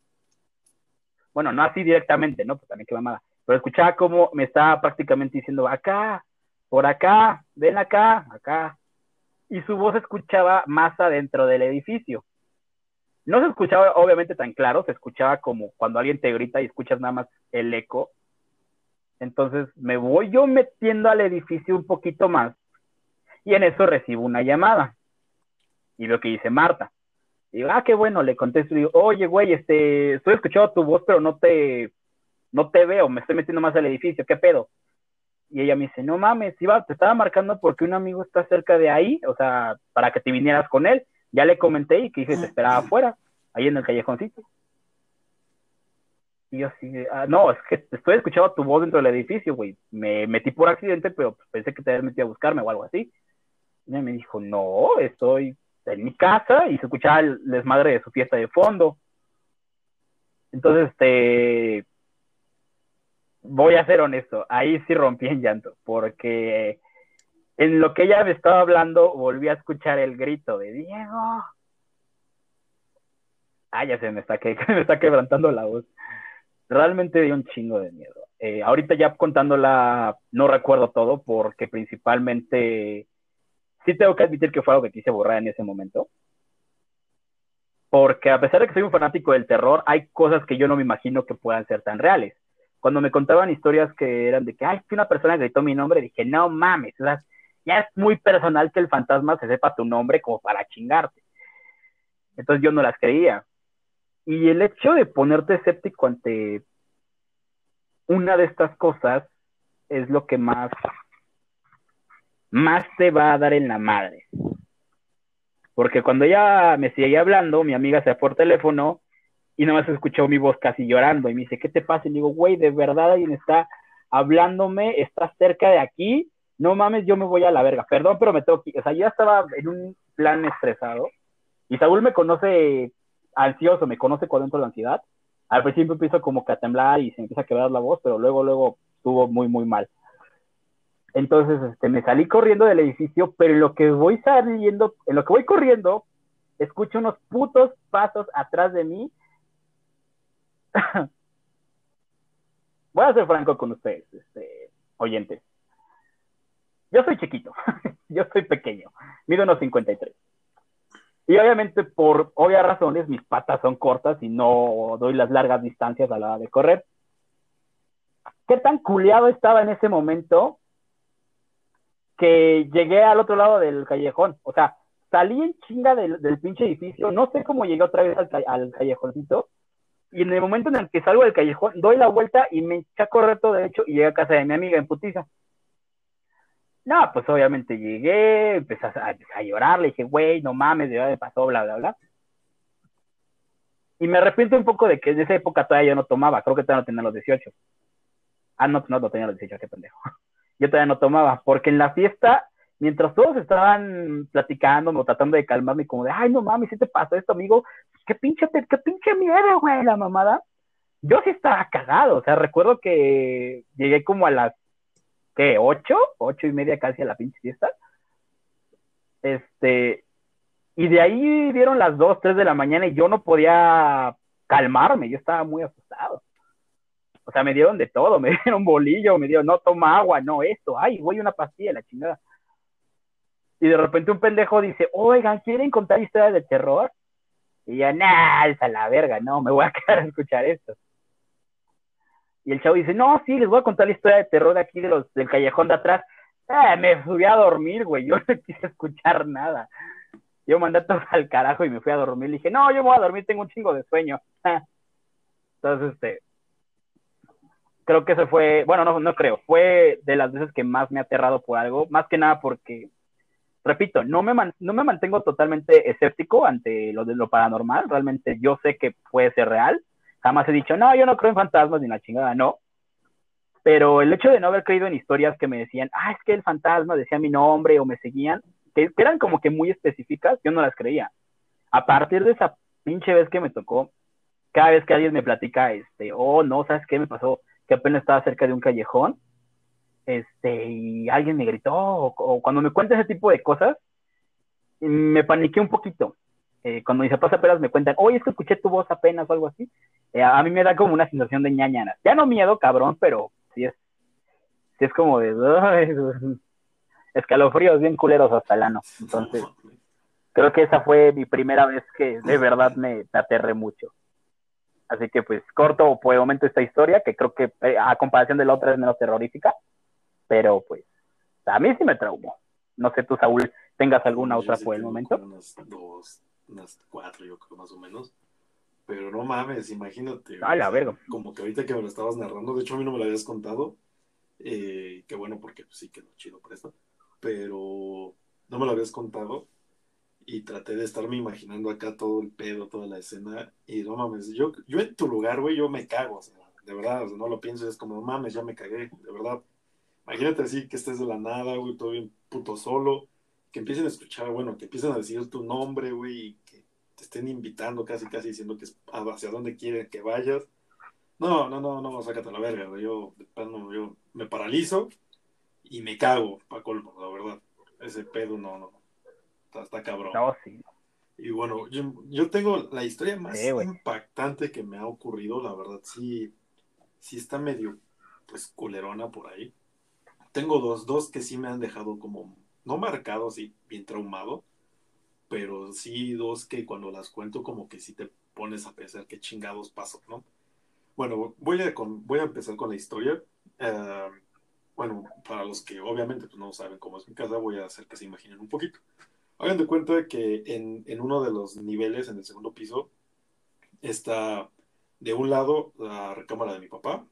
bueno, no así directamente, ¿no? Pues también qué mamada, pero escuchaba cómo me estaba prácticamente diciendo, acá, por acá, ven acá, acá, y su voz escuchaba más adentro del edificio. No se escuchaba obviamente tan claro, se escuchaba como cuando alguien te grita y escuchas nada más el eco. Entonces me voy yo metiendo al edificio un poquito más y en eso recibo una llamada. Y veo que dice Marta. Digo, ah, qué bueno, le contesto y digo, oye, güey, este, estoy escuchando tu voz, pero no te, no te veo, me estoy metiendo más al edificio, ¿qué pedo? Y ella me dice, no mames, iba, te estaba marcando porque un amigo está cerca de ahí, o sea, para que te vinieras con él. Ya le comenté y que dice, te esperaba afuera, ahí en el callejoncito. Y yo así, ah, no, es que estoy escuchando tu voz dentro del edificio, güey. Me metí por accidente, pero pensé que te habías metido a buscarme o algo así. Y ella me dijo, no, estoy en mi casa y se escuchaba el desmadre de su fiesta de fondo. Entonces, este, voy a ser honesto, ahí sí rompí en llanto, porque en lo que ella me estaba hablando, volví a escuchar el grito de Diego. Ah, ya se me está, que, me está quebrantando la voz. Realmente dio un chingo de miedo. Eh, ahorita ya contándola, no recuerdo todo, porque principalmente sí tengo que admitir que fue algo que quise borrar en ese momento. Porque a pesar de que soy un fanático del terror, hay cosas que yo no me imagino que puedan ser tan reales. Cuando me contaban historias que eran de que, ay, que una persona gritó mi nombre, dije, no mames, ya es muy personal que el fantasma se sepa tu nombre como para chingarte. Entonces yo no las creía. Y el hecho de ponerte escéptico ante una de estas cosas es lo que más, más te va a dar en la madre. Porque cuando ella me sigue hablando, mi amiga se fue por teléfono y nada más escuchó mi voz casi llorando y me dice, ¿qué te pasa? Y digo, güey, de verdad alguien está hablándome, está cerca de aquí, no mames, yo me voy a la verga. Perdón, pero me tengo que, o sea, ya estaba en un plan estresado y Saúl me conoce ansioso, me conoce cuando entro la ansiedad. Al principio empiezo como que a temblar y se empieza a quebrar la voz, pero luego, luego estuvo muy, muy mal. Entonces, este, me salí corriendo del edificio, pero en lo que voy saliendo, en lo que voy corriendo, escucho unos putos pasos atrás de mí. voy a ser franco con ustedes, este, oyentes. Yo soy chiquito, yo soy pequeño, mido unos 53. Y obviamente, por obvias razones, mis patas son cortas y no doy las largas distancias a la hora de correr. ¿Qué tan culeado estaba en ese momento que llegué al otro lado del callejón. O sea, salí en chinga del, pinche edificio, no sé cómo llegué otra vez al, al, callejoncito, y en el momento en el que salgo del callejón, doy la vuelta y me eché a correr todo derecho y llegué a casa de mi amiga en putiza. No, pues obviamente llegué, empecé a, llorar, le dije, güey, no mames, de verdad pasó, bla, bla, bla. Y me arrepiento un poco de que en esa época todavía yo no tomaba, creo que todavía no tenía los 18. Ah, no, no, no tenía los 18, qué pendejo yo todavía no tomaba, porque en la fiesta, mientras todos estaban platicando o tratando de calmarme, como de, ay, no mames, ¿qué te pasó esto, amigo? ¿Qué pinche, qué pinche miedo, güey, la mamada? Yo sí estaba cagado, o sea, recuerdo que llegué como a las, ¿qué? ¿Ocho? ¿Ocho y media casi a la pinche fiesta? Este, y de ahí dieron las dos, tres de la mañana y yo no podía calmarme, yo estaba muy asustado. O sea, me dieron de todo, me dieron bolillo, me dieron, no toma agua, no esto, ay, voy una pastilla, la chingada. Y de repente un pendejo dice, oigan, ¿quieren contar historias de terror? Y ya, nah, a la verga, no, me voy a quedar a escuchar esto. Y el chavo dice, no, sí, les voy a contar la historia de terror de aquí de los, del callejón de atrás. Eh, me fui a dormir, güey, yo no quise escuchar nada. Yo mandé todo al carajo y me fui a dormir. Le dije, no, yo voy a dormir, tengo un chingo de sueño. Entonces, este, creo que ese fue, bueno, no, no creo, fue de las veces que más me ha aterrado por algo, más que nada porque, repito, no me, no me mantengo totalmente escéptico ante lo de lo paranormal, realmente yo sé que puede ser real, jamás he dicho, no, yo no creo en fantasmas ni la chingada, no, pero el hecho de no haber creído en historias que me decían, ah, es que el fantasma decía mi nombre o me seguían, que eran como que muy específicas, yo no las creía. A partir de esa pinche vez que me tocó, cada vez que alguien me platica, este, oh, no, ¿sabes qué me pasó? que apenas estaba cerca de un callejón, este, y alguien me gritó, o, cuando me cuenta ese tipo de cosas, me paniqué un poquito. Eh, cuando mis papás apenas me cuentan, oye, es que escuché tu voz apenas o algo así, eh, a mí me da como una sensación de ñañana. Ya no miedo, cabrón, pero sí es, sí es como de escalofríos bien culeros hasta el ano. Entonces, creo que esa fue mi primera vez que de verdad me aterré mucho. Así que pues corto por el momento esta historia, que creo que eh, a comparación de la otra es menos terrorífica, pero pues a mí sí me traumó. No sé tú, Saúl, tengas alguna otra por el momento. Unas dos, unas cuatro, yo creo más o menos. Pero no mames, imagínate. Ah, la verga. Como que ahorita que me lo estabas narrando, de hecho a mí no me lo habías contado. Eh, que bueno, porque pues, sí quedó chido por esto. Pero no me lo habías contado y traté de estarme imaginando acá todo el pedo, toda la escena, y no mames, yo, yo en tu lugar, güey, yo me cago, o sea, de verdad, o sea, no lo pienso, es como, no mames, ya me cagué, de verdad. Imagínate así que estés de la nada, güey, todo bien puto solo, que empiecen a escuchar, bueno, que empiecen a decir tu nombre, güey, que te estén invitando casi, casi diciendo que es hacia dónde quieren que vayas. No, no, no, no, sácate la verga. Yo, yo me paralizo y me cago, pa' colmo, la verdad. Ese pedo no, no. Está, está cabrón. No, sí. Y bueno, yo, yo tengo la historia más impactante que me ha ocurrido, la verdad, sí, sí está medio, pues, culerona por ahí. Tengo dos, dos que sí me han dejado como, no marcado, así, bien traumado, pero sí dos que cuando las cuento como que sí te pones a pensar qué chingados pasó, ¿no? Bueno, voy a, con, voy a empezar con la historia. Eh, bueno, para los que obviamente pues, no saben cómo es mi casa, voy a hacer que se imaginen un poquito. Hagan de cuenta que en, en uno de los niveles, en el segundo piso, está de un lado la recámara de mi papá,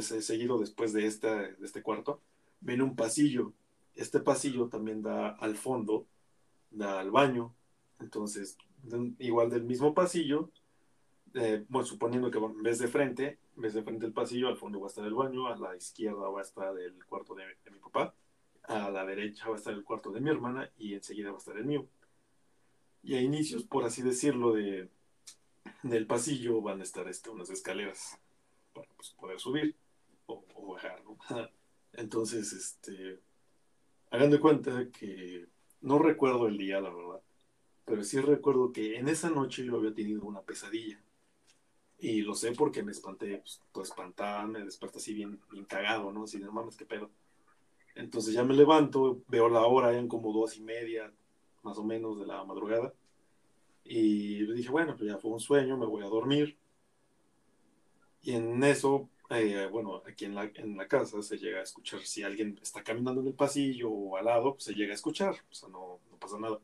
seguido después de este, de este cuarto, viene un pasillo. Este pasillo también da al fondo, da al baño. Entonces, igual del mismo pasillo, eh, bueno, suponiendo que vez de frente, en vez de frente del pasillo, al fondo va a estar el baño, a la izquierda va a estar el cuarto de mi papá a la derecha va a estar el cuarto de mi hermana y enseguida va a estar el mío. Y a inicios, por así decirlo, de, del pasillo van a estar este, unas escaleras para pues, poder subir o, bajar, Entonces, este, hagan de cuenta que no recuerdo el día, la verdad, pero sí recuerdo que en esa noche yo había tenido una pesadilla. Y lo sé porque me espanté, pues, todo espantada, me desperté así bien, bien cagado, ¿no? Así de, no mames, qué pedo. Entonces ya me levanto, veo la hora, eran como dos y media, más o menos, de la madrugada. Y dije, bueno, pues ya fue un sueño, me voy a dormir. Y en eso, eh, bueno, aquí en la, en la casa se llega a escuchar, si alguien está caminando en el pasillo o al lado, pues se llega a escuchar, o sea, no, no pasa nada.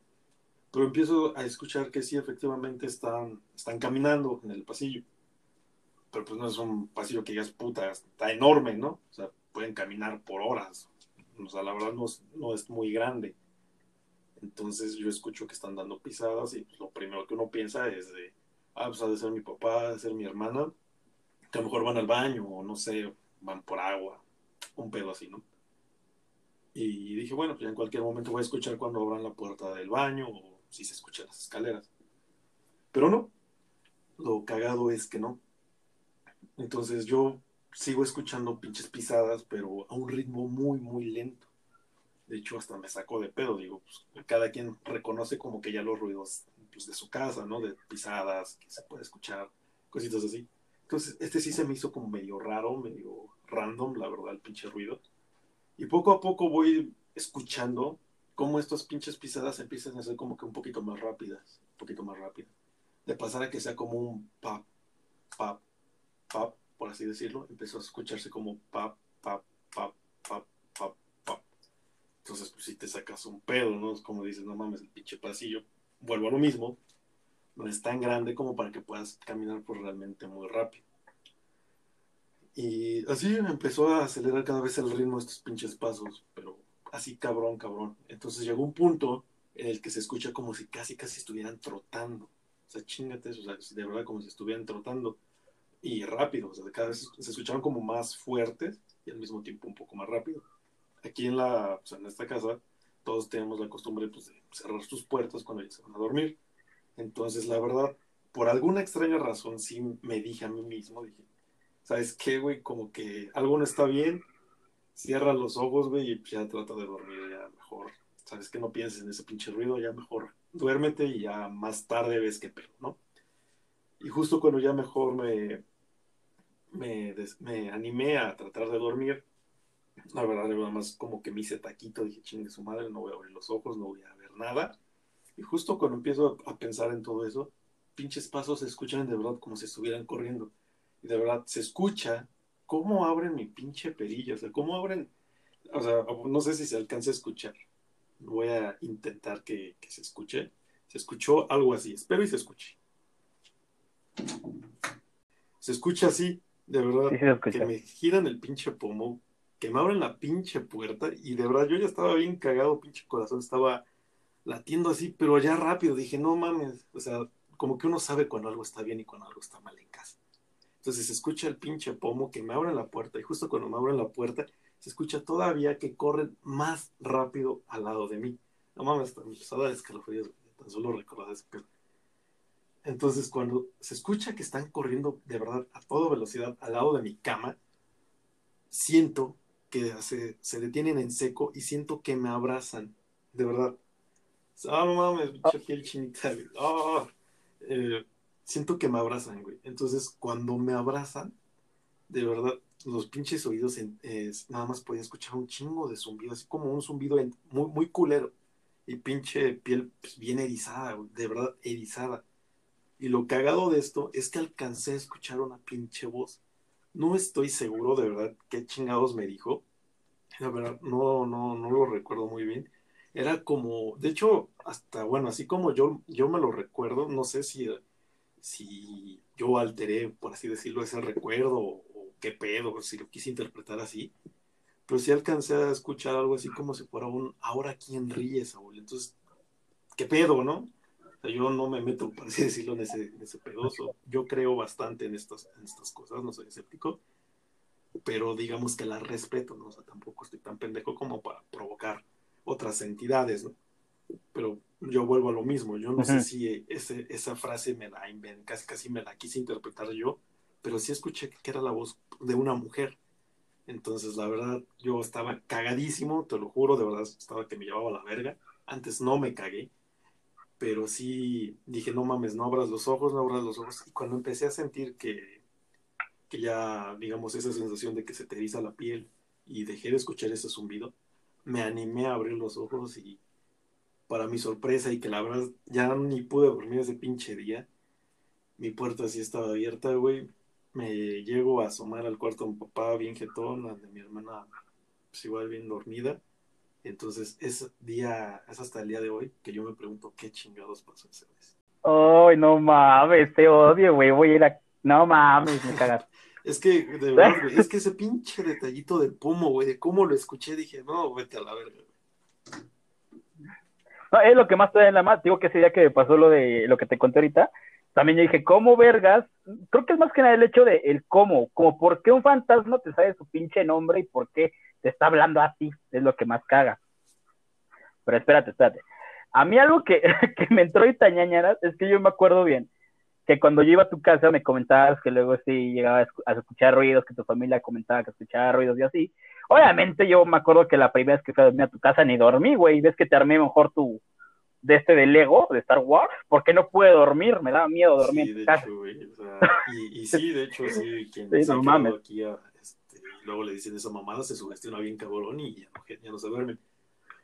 Pero empiezo a escuchar que sí, efectivamente están, están caminando en el pasillo. Pero pues no es un pasillo que digas, puta, está enorme, ¿no? O sea, pueden caminar por horas, o sea, la verdad no, es muy grande. Entonces yo escucho que están dando pisadas y lo primero que uno piensa es de, ah, pues ha de ser mi papá, ha de ser mi hermana, que a lo mejor van al baño o no sé, van por agua, un pedo así, ¿no? Y dije, bueno, pues ya en cualquier momento voy a escuchar cuando abran la puerta del baño o si se escuchan las escaleras. Pero no, lo cagado es que no. Entonces yo sigo escuchando pinches pisadas, pero a un ritmo muy, muy lento. De hecho, hasta me sacó de pedo, digo, pues cada quien reconoce como que ya los ruidos pues, de su casa, ¿no? De pisadas, que se puede escuchar, cositas así. Entonces, este sí se me hizo como medio raro, medio random, la verdad, el pinche ruido. Y poco a poco voy escuchando cómo estas pinches pisadas empiezan a ser como que un poquito más rápidas, un poquito más rápidas. De pasar a que sea como un pap, pap, pap, por así decirlo, empezó a escucharse como pap, pap, pap, pap, pap, pap. Entonces, pues si te sacas un pedo, ¿no? Es como dices, no mames, el pinche pasillo. Vuelvo a lo mismo, no es tan grande como para que puedas caminar por realmente muy rápido. Y así empezó a acelerar cada vez el ritmo de estos pinches pasos, pero así cabrón, cabrón. Entonces llegó un punto en el que se escucha como si casi, casi estuvieran trotando. O sea, chingate, o sea, de verdad como si estuvieran trotando y rápido, o sea, cada vez se escuchaban como más fuertes y al mismo tiempo un poco más rápido. Aquí en, la, en esta casa todos tenemos la costumbre pues, de cerrar sus puertas cuando ya se van a dormir. Entonces, la verdad, por alguna extraña razón sí me dije a mí mismo, dije, ¿sabes qué, güey? Como que algo no está bien, cierra los ojos, güey, y ya trata de dormir, ya mejor, ¿sabes que No pienses en ese pinche ruido, ya mejor duérmete y ya más tarde ves qué pedo, ¿no? Y justo cuando ya mejor me, me, me animé a tratar de dormir. La verdad, nada más como que me hice taquito, dije, chingue su madre, no voy a abrir los ojos, no voy a ver nada. Y justo cuando empiezo a, pensar en todo eso, pinches pasos se escuchan de verdad como si estuvieran corriendo. Y de verdad se escucha cómo abren mi pinche perilla, o sea, cómo abren, o sea, no sé si se alcanza a escuchar. Voy a intentar que, que se escuche. Se escuchó algo así, espero y se escuche. Se escucha así, de verdad, que me giran el pinche pomo, que me abren la pinche puerta y de verdad yo ya estaba bien cagado, pinche corazón estaba latiendo así, pero ya rápido, dije, no mames, o sea, como que uno sabe cuando algo está bien y cuando algo está mal en casa. Entonces se escucha el pinche pomo que me abre la puerta y justo cuando me abren la puerta se escucha todavía que corren más rápido al lado de mí. No mames, tan empezó a escalofríos, tan solo recordar ese Entonces, cuando se escucha que están corriendo de verdad a toda velocidad al lado de mi cama, siento que se, se detienen en seco y siento que me abrazan, de verdad. Ah, no mames, piel chinita, ah, eh, siento que me abrazan, güey. Entonces, cuando me abrazan, de verdad, los pinches oídos, nada más podía escuchar un chingo de zumbido, así como un zumbido muy, muy culero. Y pinche piel pues, bien erizada, güey, de verdad, erizada. Y lo cagado de esto es que alcancé a escuchar una pinche voz. No estoy seguro de verdad qué chingados me dijo. La verdad, no, no, no lo recuerdo muy bien. Era como, de hecho, hasta, bueno, así como yo, yo me lo recuerdo, no sé si, si yo alteré, por así decirlo, ese recuerdo o, qué pedo, si lo quise interpretar así. Pero sí alcancé a escuchar algo así como si fuera un, ahora quién ríe, Saúl. Entonces, qué pedo, ¿no? yo no me meto, por así decirlo, en ese, en ese pedoso. Yo creo bastante en estas, en estas cosas, no soy escéptico, pero digamos que las respeto, ¿no? O sea, tampoco estoy tan pendejo como para provocar otras entidades, ¿no? Pero yo vuelvo a lo mismo, yo no sé si ese, esa frase me la casi, casi me la quise interpretar yo, pero sí escuché que era la voz de una mujer. Entonces, la verdad, yo estaba cagadísimo, te lo juro, de verdad, estaba que me llevaba la verga. Antes no me cagué, pero sí dije, no mames, no abras los ojos, no abras los ojos. Y cuando empecé a sentir que, que ya, digamos, esa sensación de que se te eriza la piel y dejé de escuchar ese zumbido, me animé a abrir los ojos y para mi sorpresa y que la verdad ya ni pude dormir ese pinche día, mi puerta sí estaba abierta, güey. Me llego a asomar al cuarto de mi papá bien jetón, de mi hermana pues igual bien dormida entonces, es día, es hasta el día de hoy que yo me pregunto qué chingados pasó esa vez. Ay, no mames, te odio, güey. Voy a ir a. No mames, me cagas. Es que, de verdad, güey, es que ese pinche detallito del pomo, güey, de cómo lo escuché, dije, no, vete a la verga. No, es lo que más te da en la más. Digo que ese día que me pasó lo de lo que te conté ahorita, también yo dije, ¿cómo vergas? Creo que es más que nada el hecho de el cómo, como por qué un fantasma te sabe su pinche nombre y por qué te está hablando a ti, es lo que más caga. Pero espérate, espérate. A mí algo que, que me entró y tañañaras es que yo me acuerdo bien que cuando yo iba a tu casa me comentabas que luego sí llegaba a escuchar ruidos, que tu familia comentaba que escuchaba ruidos y así. Obviamente yo me acuerdo que la primera vez que fui a dormir a tu casa ni dormí, güey, ves que te armé mejor tu, de este de Lego, de Star Wars, porque no pude dormir, me daba miedo dormir sí, en tu casa. y, sí, de hecho, sí, quien sí, no mames. aquí luego le dicen esa mamada, se sugestiona bien cabrón y ya no, se duermen.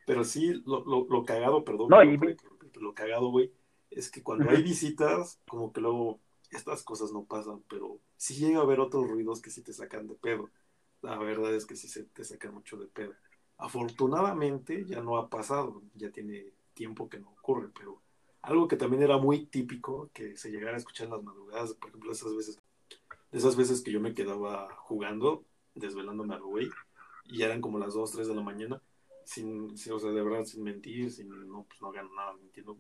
Pero sí, lo, lo, lo cagado, perdón, lo cagado, güey, es que cuando hay visitas, como que luego estas cosas no pasan, pero sí llega a haber otros ruidos que sí te sacan de pedo. La verdad es que sí se te sacan mucho de pedo. Afortunadamente ya no ha pasado, ya tiene tiempo que no ocurre, pero algo que también era muy típico, que se llegara a escuchar en las madrugadas, por ejemplo, esas veces, esas veces que yo me quedaba jugando, desvelándome al güey, y ya eran como las 2, 3 de la mañana, sin, o sea, de verdad, sin mentir, sin, no, pues no gano nada mintiendo.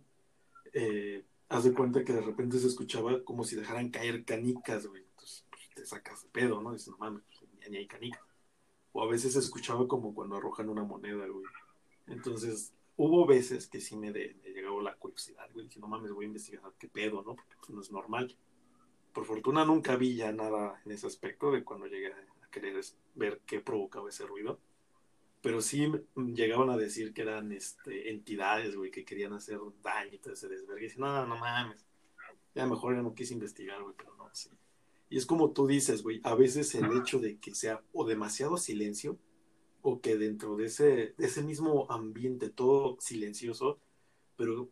Eh, haz de cuenta que de repente se escuchaba como si dejaran caer canicas, güey. Entonces, pues, te sacas de pedo, ¿no? Dices, no mames, pues, ni hay canicas. O a veces se escuchaba como cuando arrojan una moneda, güey. Entonces, hubo veces que sí me, de, llegó la curiosidad, güey. Dije, no mames, voy a investigar qué pedo, ¿no? Porque pues, no es normal. Por fortuna nunca vi ya nada en ese aspecto de cuando llegué a querer ver qué provocaba ese ruido. Pero sí llegaban a decir que eran este, entidades, güey, que querían hacer daño y todo ese desvergue. Y dije, no, no mames. Ya mejor ya no quise investigar, güey, pero no, sí. Y es como tú dices, güey, a veces el hecho de que sea o demasiado silencio o que dentro de ese, de ese mismo ambiente todo silencioso, pero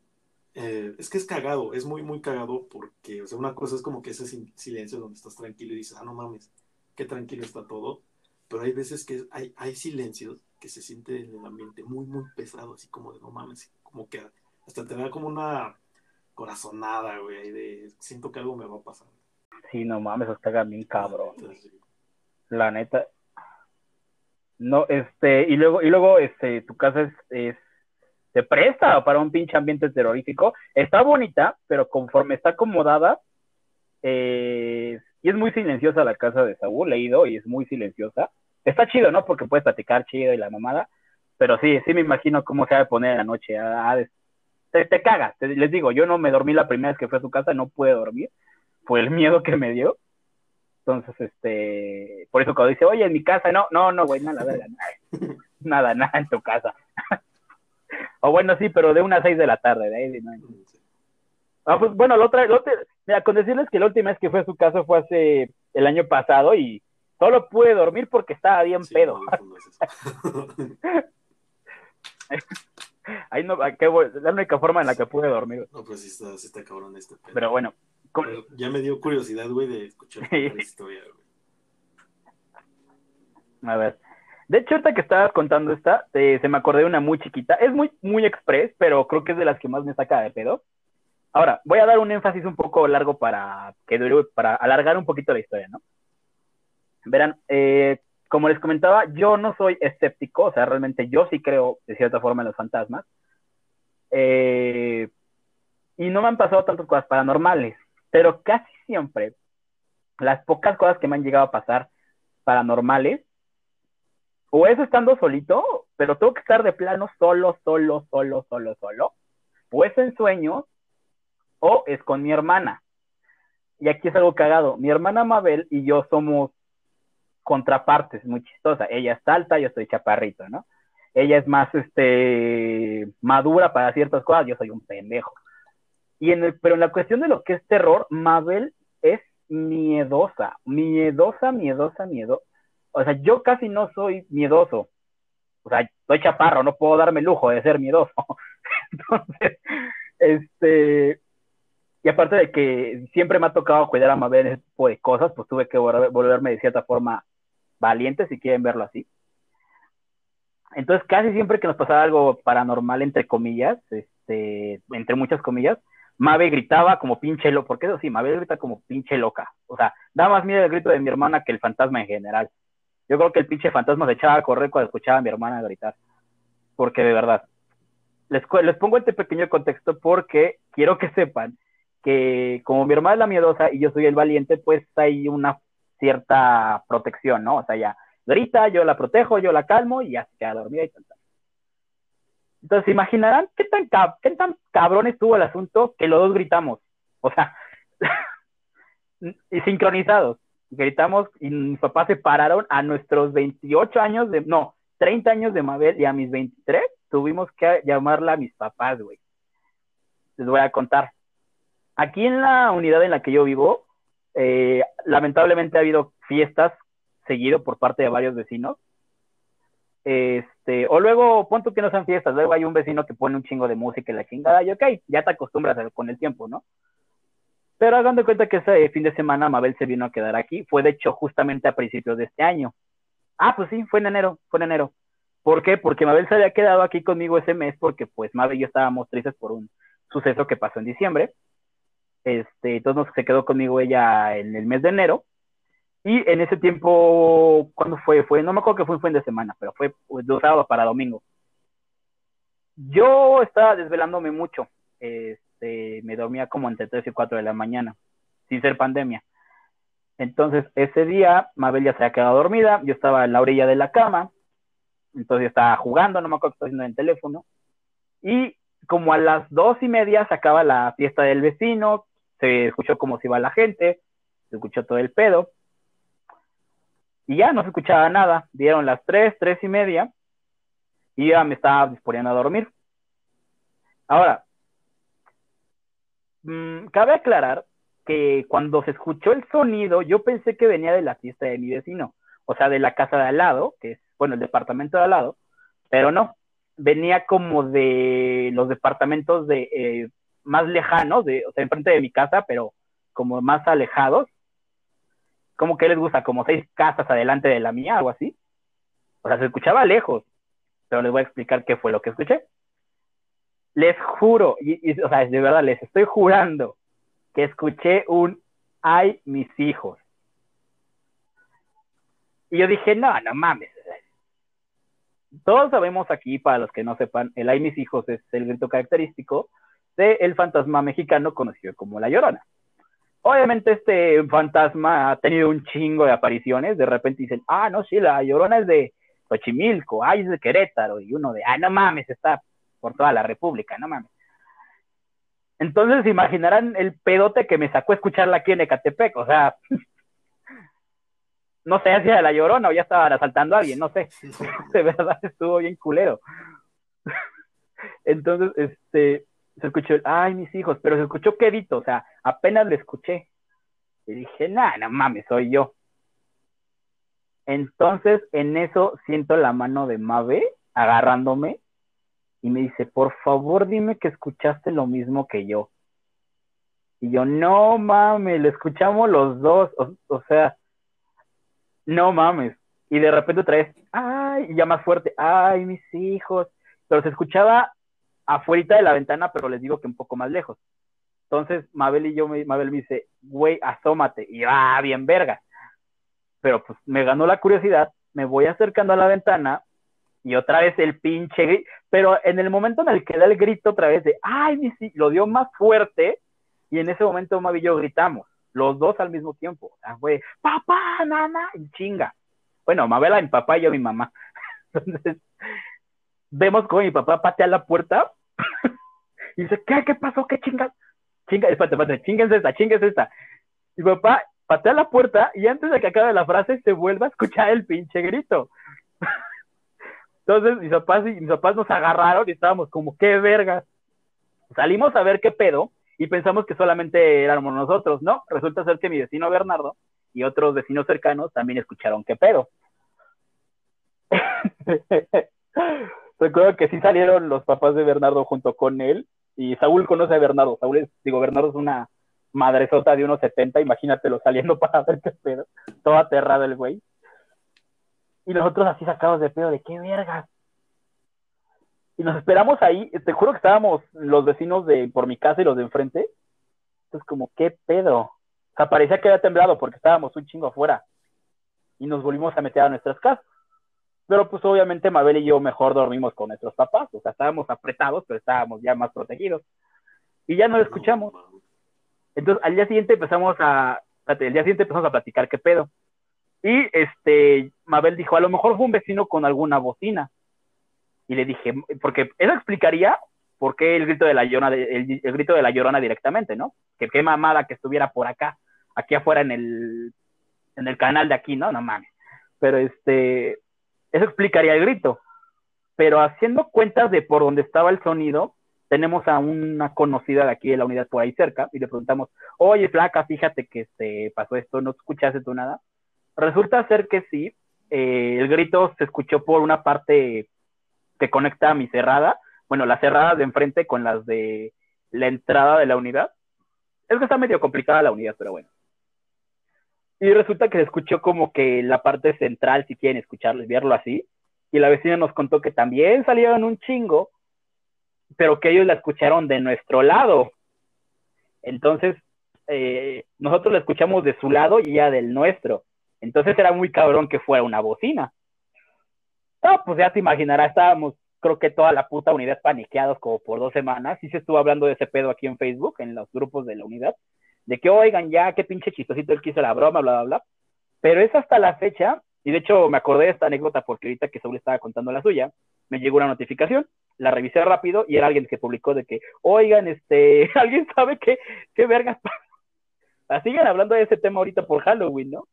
eh, es que es cagado, es muy, muy cagado porque, o sea, una cosa es como que ese silencio donde estás tranquilo y dices, ah, no mames, qué tranquilo está todo, pero hay veces que hay, hay silencios que se siente en el ambiente muy, muy pesado, así como de no mames, como que hasta te da como una corazonada, güey, de siento que algo me va a pasar. Sí, no mames, hasta bien cabrón. La neta. No, este, y luego, y luego, este, tu casa es, es se presta para un pinche ambiente terrorífico. Está bonita, pero conforme está acomodada, eh, y es muy silenciosa la casa de Saúl, he ido y es muy silenciosa. Está chido, ¿no? Porque puedes platicar chido y la mamada, pero sí, sí me imagino cómo se va a poner en la noche. Te, te cagas. les digo, yo no me dormí la primera vez que fui a su casa, no pude dormir. Fue el miedo que me dio. Entonces, este, por eso cuando dice, oye, en mi casa, no, no, no, güey, nada, nada, nada, nada en tu casa. o bueno, sí, pero de unas seis de la tarde, de ahí, no. Ah, pues bueno, la otra, la otra, mira, con decirles que la última vez que fue a su casa fue hace el año pasado y solo pude dormir porque estaba bien pedo. Ahí no, qué, la única forma en la que pude dormir. No, pues sí está, sí está cabrón este pedo. Pero bueno, ya me dio curiosidad, güey, de escuchar la historia, güey. A ver. De hecho, ahorita que estabas contando esta, se me acordé de una muy chiquita. Es muy, muy express, pero creo que es de las que más me saca de pedo. Ahora, voy a dar un énfasis un poco largo para, que para alargar un poquito la historia, ¿no? Verán, eh, como les comentaba, yo no soy escéptico, o sea, realmente yo sí creo de cierta forma en los fantasmas. Eh, y no me han pasado tantas cosas paranormales pero casi siempre las pocas cosas que me han llegado a pasar paranormales, o es estando solito, pero tengo que estar de plano solo, solo, solo, solo, solo, o es en sueños, o es con mi hermana. Y aquí es algo cagado. Mi hermana Mabel y yo somos contrapartes, muy chistosa. Ella es alta, yo soy chaparrito, ¿no? Ella es más, este, madura para ciertas cosas, yo soy un pendejo. Y en el, pero en la cuestión de lo que es terror, Mabel es miedosa, miedosa, miedosa, miedosa. O sea, yo casi no soy miedoso. O sea, soy chaparro, no puedo darme el lujo de ser miedoso. Entonces, este, y aparte de que siempre me ha tocado cuidar a Mabel en ese tipo de cosas, pues tuve que volverme de cierta forma valiente, si quieren verlo así. Entonces, casi siempre que nos pasaba algo paranormal, entre comillas, este, entre muchas comillas, Mabe gritaba como pinche loca, porque eso sí, Mabe grita como pinche loca. O sea, da más miedo el grito de mi hermana que el fantasma en general. Yo creo que el pinche fantasma se echaba a correr cuando escuchaba a mi hermana gritar. Porque de verdad. Les, les pongo este pequeño contexto porque quiero que sepan que como mi hermana es la miedosa y yo soy el valiente, pues hay una cierta protección, ¿no? O sea, ya grita, yo la protejo, yo la calmo y ya se queda dormida y tal. Entonces, imaginarán qué tan, qué tan cabrón estuvo el asunto que los dos gritamos. O sea, y sincronizados. Gritamos y mis papás se pararon a nuestros 28 años de, no, 30 años de Mabel y a mis 23 tuvimos que llamarla a mis papás, güey. Les voy a contar. Aquí en la unidad en la que yo vivo, eh, lamentablemente ha habido fiestas seguido por parte de varios vecinos este, o luego, punto que no sean fiestas, luego hay un vecino que pone un chingo de música y la chingada, y ok, ya te acostumbras con el tiempo, ¿no? Pero hagan de cuenta que ese fin de semana Mabel se vino a quedar aquí, fue de hecho justamente a principios de este año. Ah, pues sí, fue en enero, fue en enero. ¿Por qué? Porque Mabel se había quedado aquí conmigo ese mes, porque pues Mabel y yo estábamos tristes por un suceso que pasó en diciembre. Este, entonces se quedó conmigo ella en el mes de enero y en ese tiempo, ¿cuándo fue? Fue, no me acuerdo que fue un fin de semana, pero fue de sábado para domingo. Yo estaba desvelándome mucho. Este, me dormía como entre 3 y 4 de la mañana, sin ser pandemia. Entonces, ese día, Mabel ya se había quedado dormida, yo estaba en la orilla de la cama, entonces estaba jugando, no me acuerdo qué estaba haciendo en el teléfono, y como a las dos y media se acaba la fiesta del vecino, se escuchó como si iba la gente, se escuchó todo el pedo, y ya no se escuchaba nada. Dieron las tres, tres y media y ya me estaba disponiendo a dormir. Ahora, mm, cabe aclarar que cuando se escuchó el sonido, yo pensé que venía de la fiesta de mi vecino, o sea, de la casa de al lado, que es, bueno, el departamento de al lado, pero no, venía como de los departamentos de eh, más lejanos, de, o sea, enfrente de mi casa, pero como más alejados, como que les gusta, como seis casas adelante de la mía, algo así. O sea, se escuchaba lejos, pero les voy a explicar qué fue lo que escuché. Les juro, y, o sea, de verdad, les estoy jurando que escuché un ay, mis hijos. Y yo dije, no, no mames. Todos sabemos aquí, para los que no sepan, el ay, mis hijos es el grito característico del el fantasma mexicano conocido como La Llorona. Obviamente este fantasma ha tenido un chingo de apariciones, de repente dicen, ah, no, sí, la llorona es de Xochimilco, ay, es de Querétaro, y uno de, ah, no mames, está por toda la República, no mames. Entonces imaginarán el pedote que me sacó escucharla aquí en Ecatepec, o sea, no sé si era la llorona o ya estaban asaltando a alguien, no sé. De verdad estuvo bien culero. Entonces, este, se escuchó, ay, mis hijos, pero se escuchó quedito, o sea, apenas le escuché. Y dije, nah, no mames, soy yo. Entonces, en eso siento la mano de Mabe agarrándome y me dice, por favor, dime que escuchaste lo mismo que yo. Y yo, no mames, lo escuchamos los dos, o, sea, no mames. Y de repente otra vez, ay, y ya más fuerte, ay, mis hijos. Pero se escuchaba afuera de la ventana, pero les digo que un poco más lejos. Entonces, Mabel y yo, Mabel me dice, güey, asómate. Y yo, ah, bien verga. Pero pues me ganó la curiosidad, me voy acercando a la ventana y otra vez el pinche grito. Pero en el momento en el que da el grito otra vez de, ay, mi lo dio más fuerte y en ese momento Mabel y yo gritamos, los dos al mismo tiempo. Fue, papá, mamá, y chinga. Bueno, Mabel mi papá y yo mi mamá. Entonces, vemos cómo mi papá patea la puerta y dice, ¿qué? ¿Qué pasó? ¿Qué chingas? Chinga, espérate, espérate, chinguense esta, chinguense esta. Mi papá patea la puerta y antes de que acabe la frase se vuelva a escuchar el pinche grito. Entonces mis papás, mis papás nos agarraron y estábamos como, qué vergas. Salimos a ver qué pedo y pensamos que solamente éramos nosotros, ¿no? Resulta ser que mi vecino Bernardo y otros vecinos cercanos también escucharon qué pedo. Recuerdo que sí salieron los papás de Bernardo junto con él y Saúl conoce a Bernardo. Saúl es, digo, Bernardo es una madresota de unos 70, imagínatelo saliendo para ver qué pedo. Todo aterrado el güey. Y nosotros así sacados de pedo de qué vergas. Y nos esperamos ahí, te juro que estábamos los vecinos de por mi casa y los de enfrente. Entonces, como, ¿qué pedo? O sea, parecía que había temblado porque estábamos un chingo afuera. Y nos volvimos a meter a nuestras casas. Pero pues obviamente Mabel y yo mejor dormimos con nuestros papás. O sea, estábamos apretados, pero estábamos ya más protegidos. Y ya no lo escuchamos. Entonces, al día siguiente empezamos a, el día siguiente empezamos a platicar qué pedo. Y este, Mabel dijo, a lo mejor fue un vecino con alguna bocina. Y le dije, porque eso explicaría por qué el grito de la llorona, el, grito de la llorona directamente, ¿no? Que qué mamada que estuviera por acá, aquí afuera en el, en el canal de aquí, ¿no? No mames. Pero este, eso explicaría el grito. Pero haciendo cuentas de por dónde estaba el sonido, tenemos a una conocida de aquí de la unidad por ahí cerca y le preguntamos, oye, flaca, fíjate que se pasó esto, ¿no escuchaste tú nada? Resulta ser que sí, eh, el grito se escuchó por una parte que conecta a mi cerrada, bueno, las cerradas de enfrente con las de la entrada de la unidad. Es que está medio complicada la unidad, pero bueno. Y resulta que se escuchó como que la parte central, si quieren escucharlo, verlo así. Y la vecina nos contó que también salieron un chingo, pero que ellos la escucharon de nuestro lado. Entonces, eh, nosotros la escuchamos de su lado y ella del nuestro. Entonces era muy cabrón que fuera una bocina. Ah, pues ya te imaginarás, estábamos, creo que toda la puta unidad paniqueados como por dos semanas. Y se estuvo hablando de ese pedo aquí en Facebook, en los grupos de la unidad, de que oigan ya, qué pinche chistosito él quiso la broma, bla, bla, bla. Pero es hasta la fecha, y de hecho me acordé de esta anécdota porque ahorita que Saúl estaba contando la suya, me llegó una notificación, la revisé rápido y era alguien que publicó de que, oigan, este, alguien sabe qué, qué vergas Siguen hablando de ese tema ahorita por Halloween, ¿no?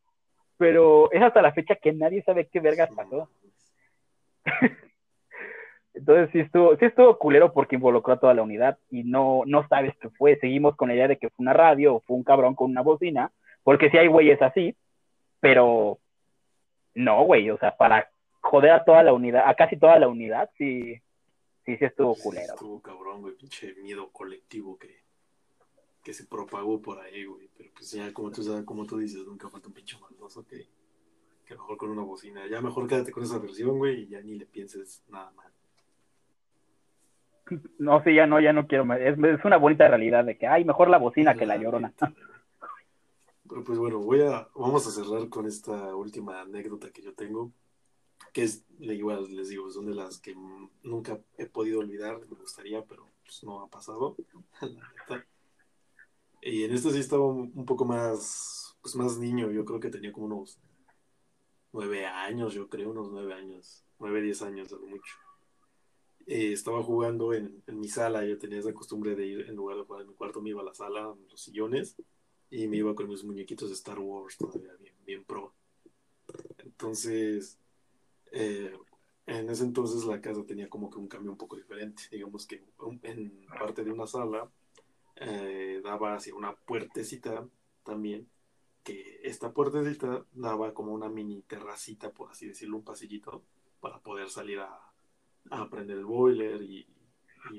pero es hasta la fecha que nadie sabe qué vergas pasó. Entonces sí estuvo, sí estuvo culero porque involucró a toda la unidad y no, no sabes qué fue. Seguimos con la idea de que fue una radio o fue un cabrón con una bocina, porque sí hay güeyes así, pero no, güey, o sea, para joder a toda la unidad, a casi toda la unidad, sí, sí, sí estuvo culero. estuvo cabrón, güey, pinche miedo colectivo que, que se propagó por ahí, güey. Pero pues ya, como tú, sabes, como tú dices, nunca falta un pinche maldoso que, que mejor con una bocina. Ya mejor quédate con esa versión, güey, y ya ni le pienses nada mal. No, sí, ya no, ya no quiero más. Es, es una bonita realidad de que, ay, mejor la bocina que la llorona. Pero pues bueno, voy a, vamos a cerrar con esta última anécdota que yo tengo, que es, igual les digo, son de las que nunca he podido olvidar, me gustaría, pero pues no ha pasado. Y en esto sí estaba un poco más, pues más niño, yo creo que tenía como unos nueve años, yo creo, unos nueve años, nueve, diez años, algo mucho. Eh, estaba jugando en, mi sala, yo tenía esa costumbre de ir, en lugar de jugar en mi cuarto, me iba a la sala, los sillones, y me iba con mis muñequitos de Star Wars, todavía bien, bien pro. Entonces, eh, en ese entonces la casa tenía como que un cambio un poco diferente. Digamos que en parte de una sala eh, daba hacia una puertecita también, que esta puertecita daba como una mini terracita, por así decirlo, un pasillito, para poder salir a, a prender el boiler y,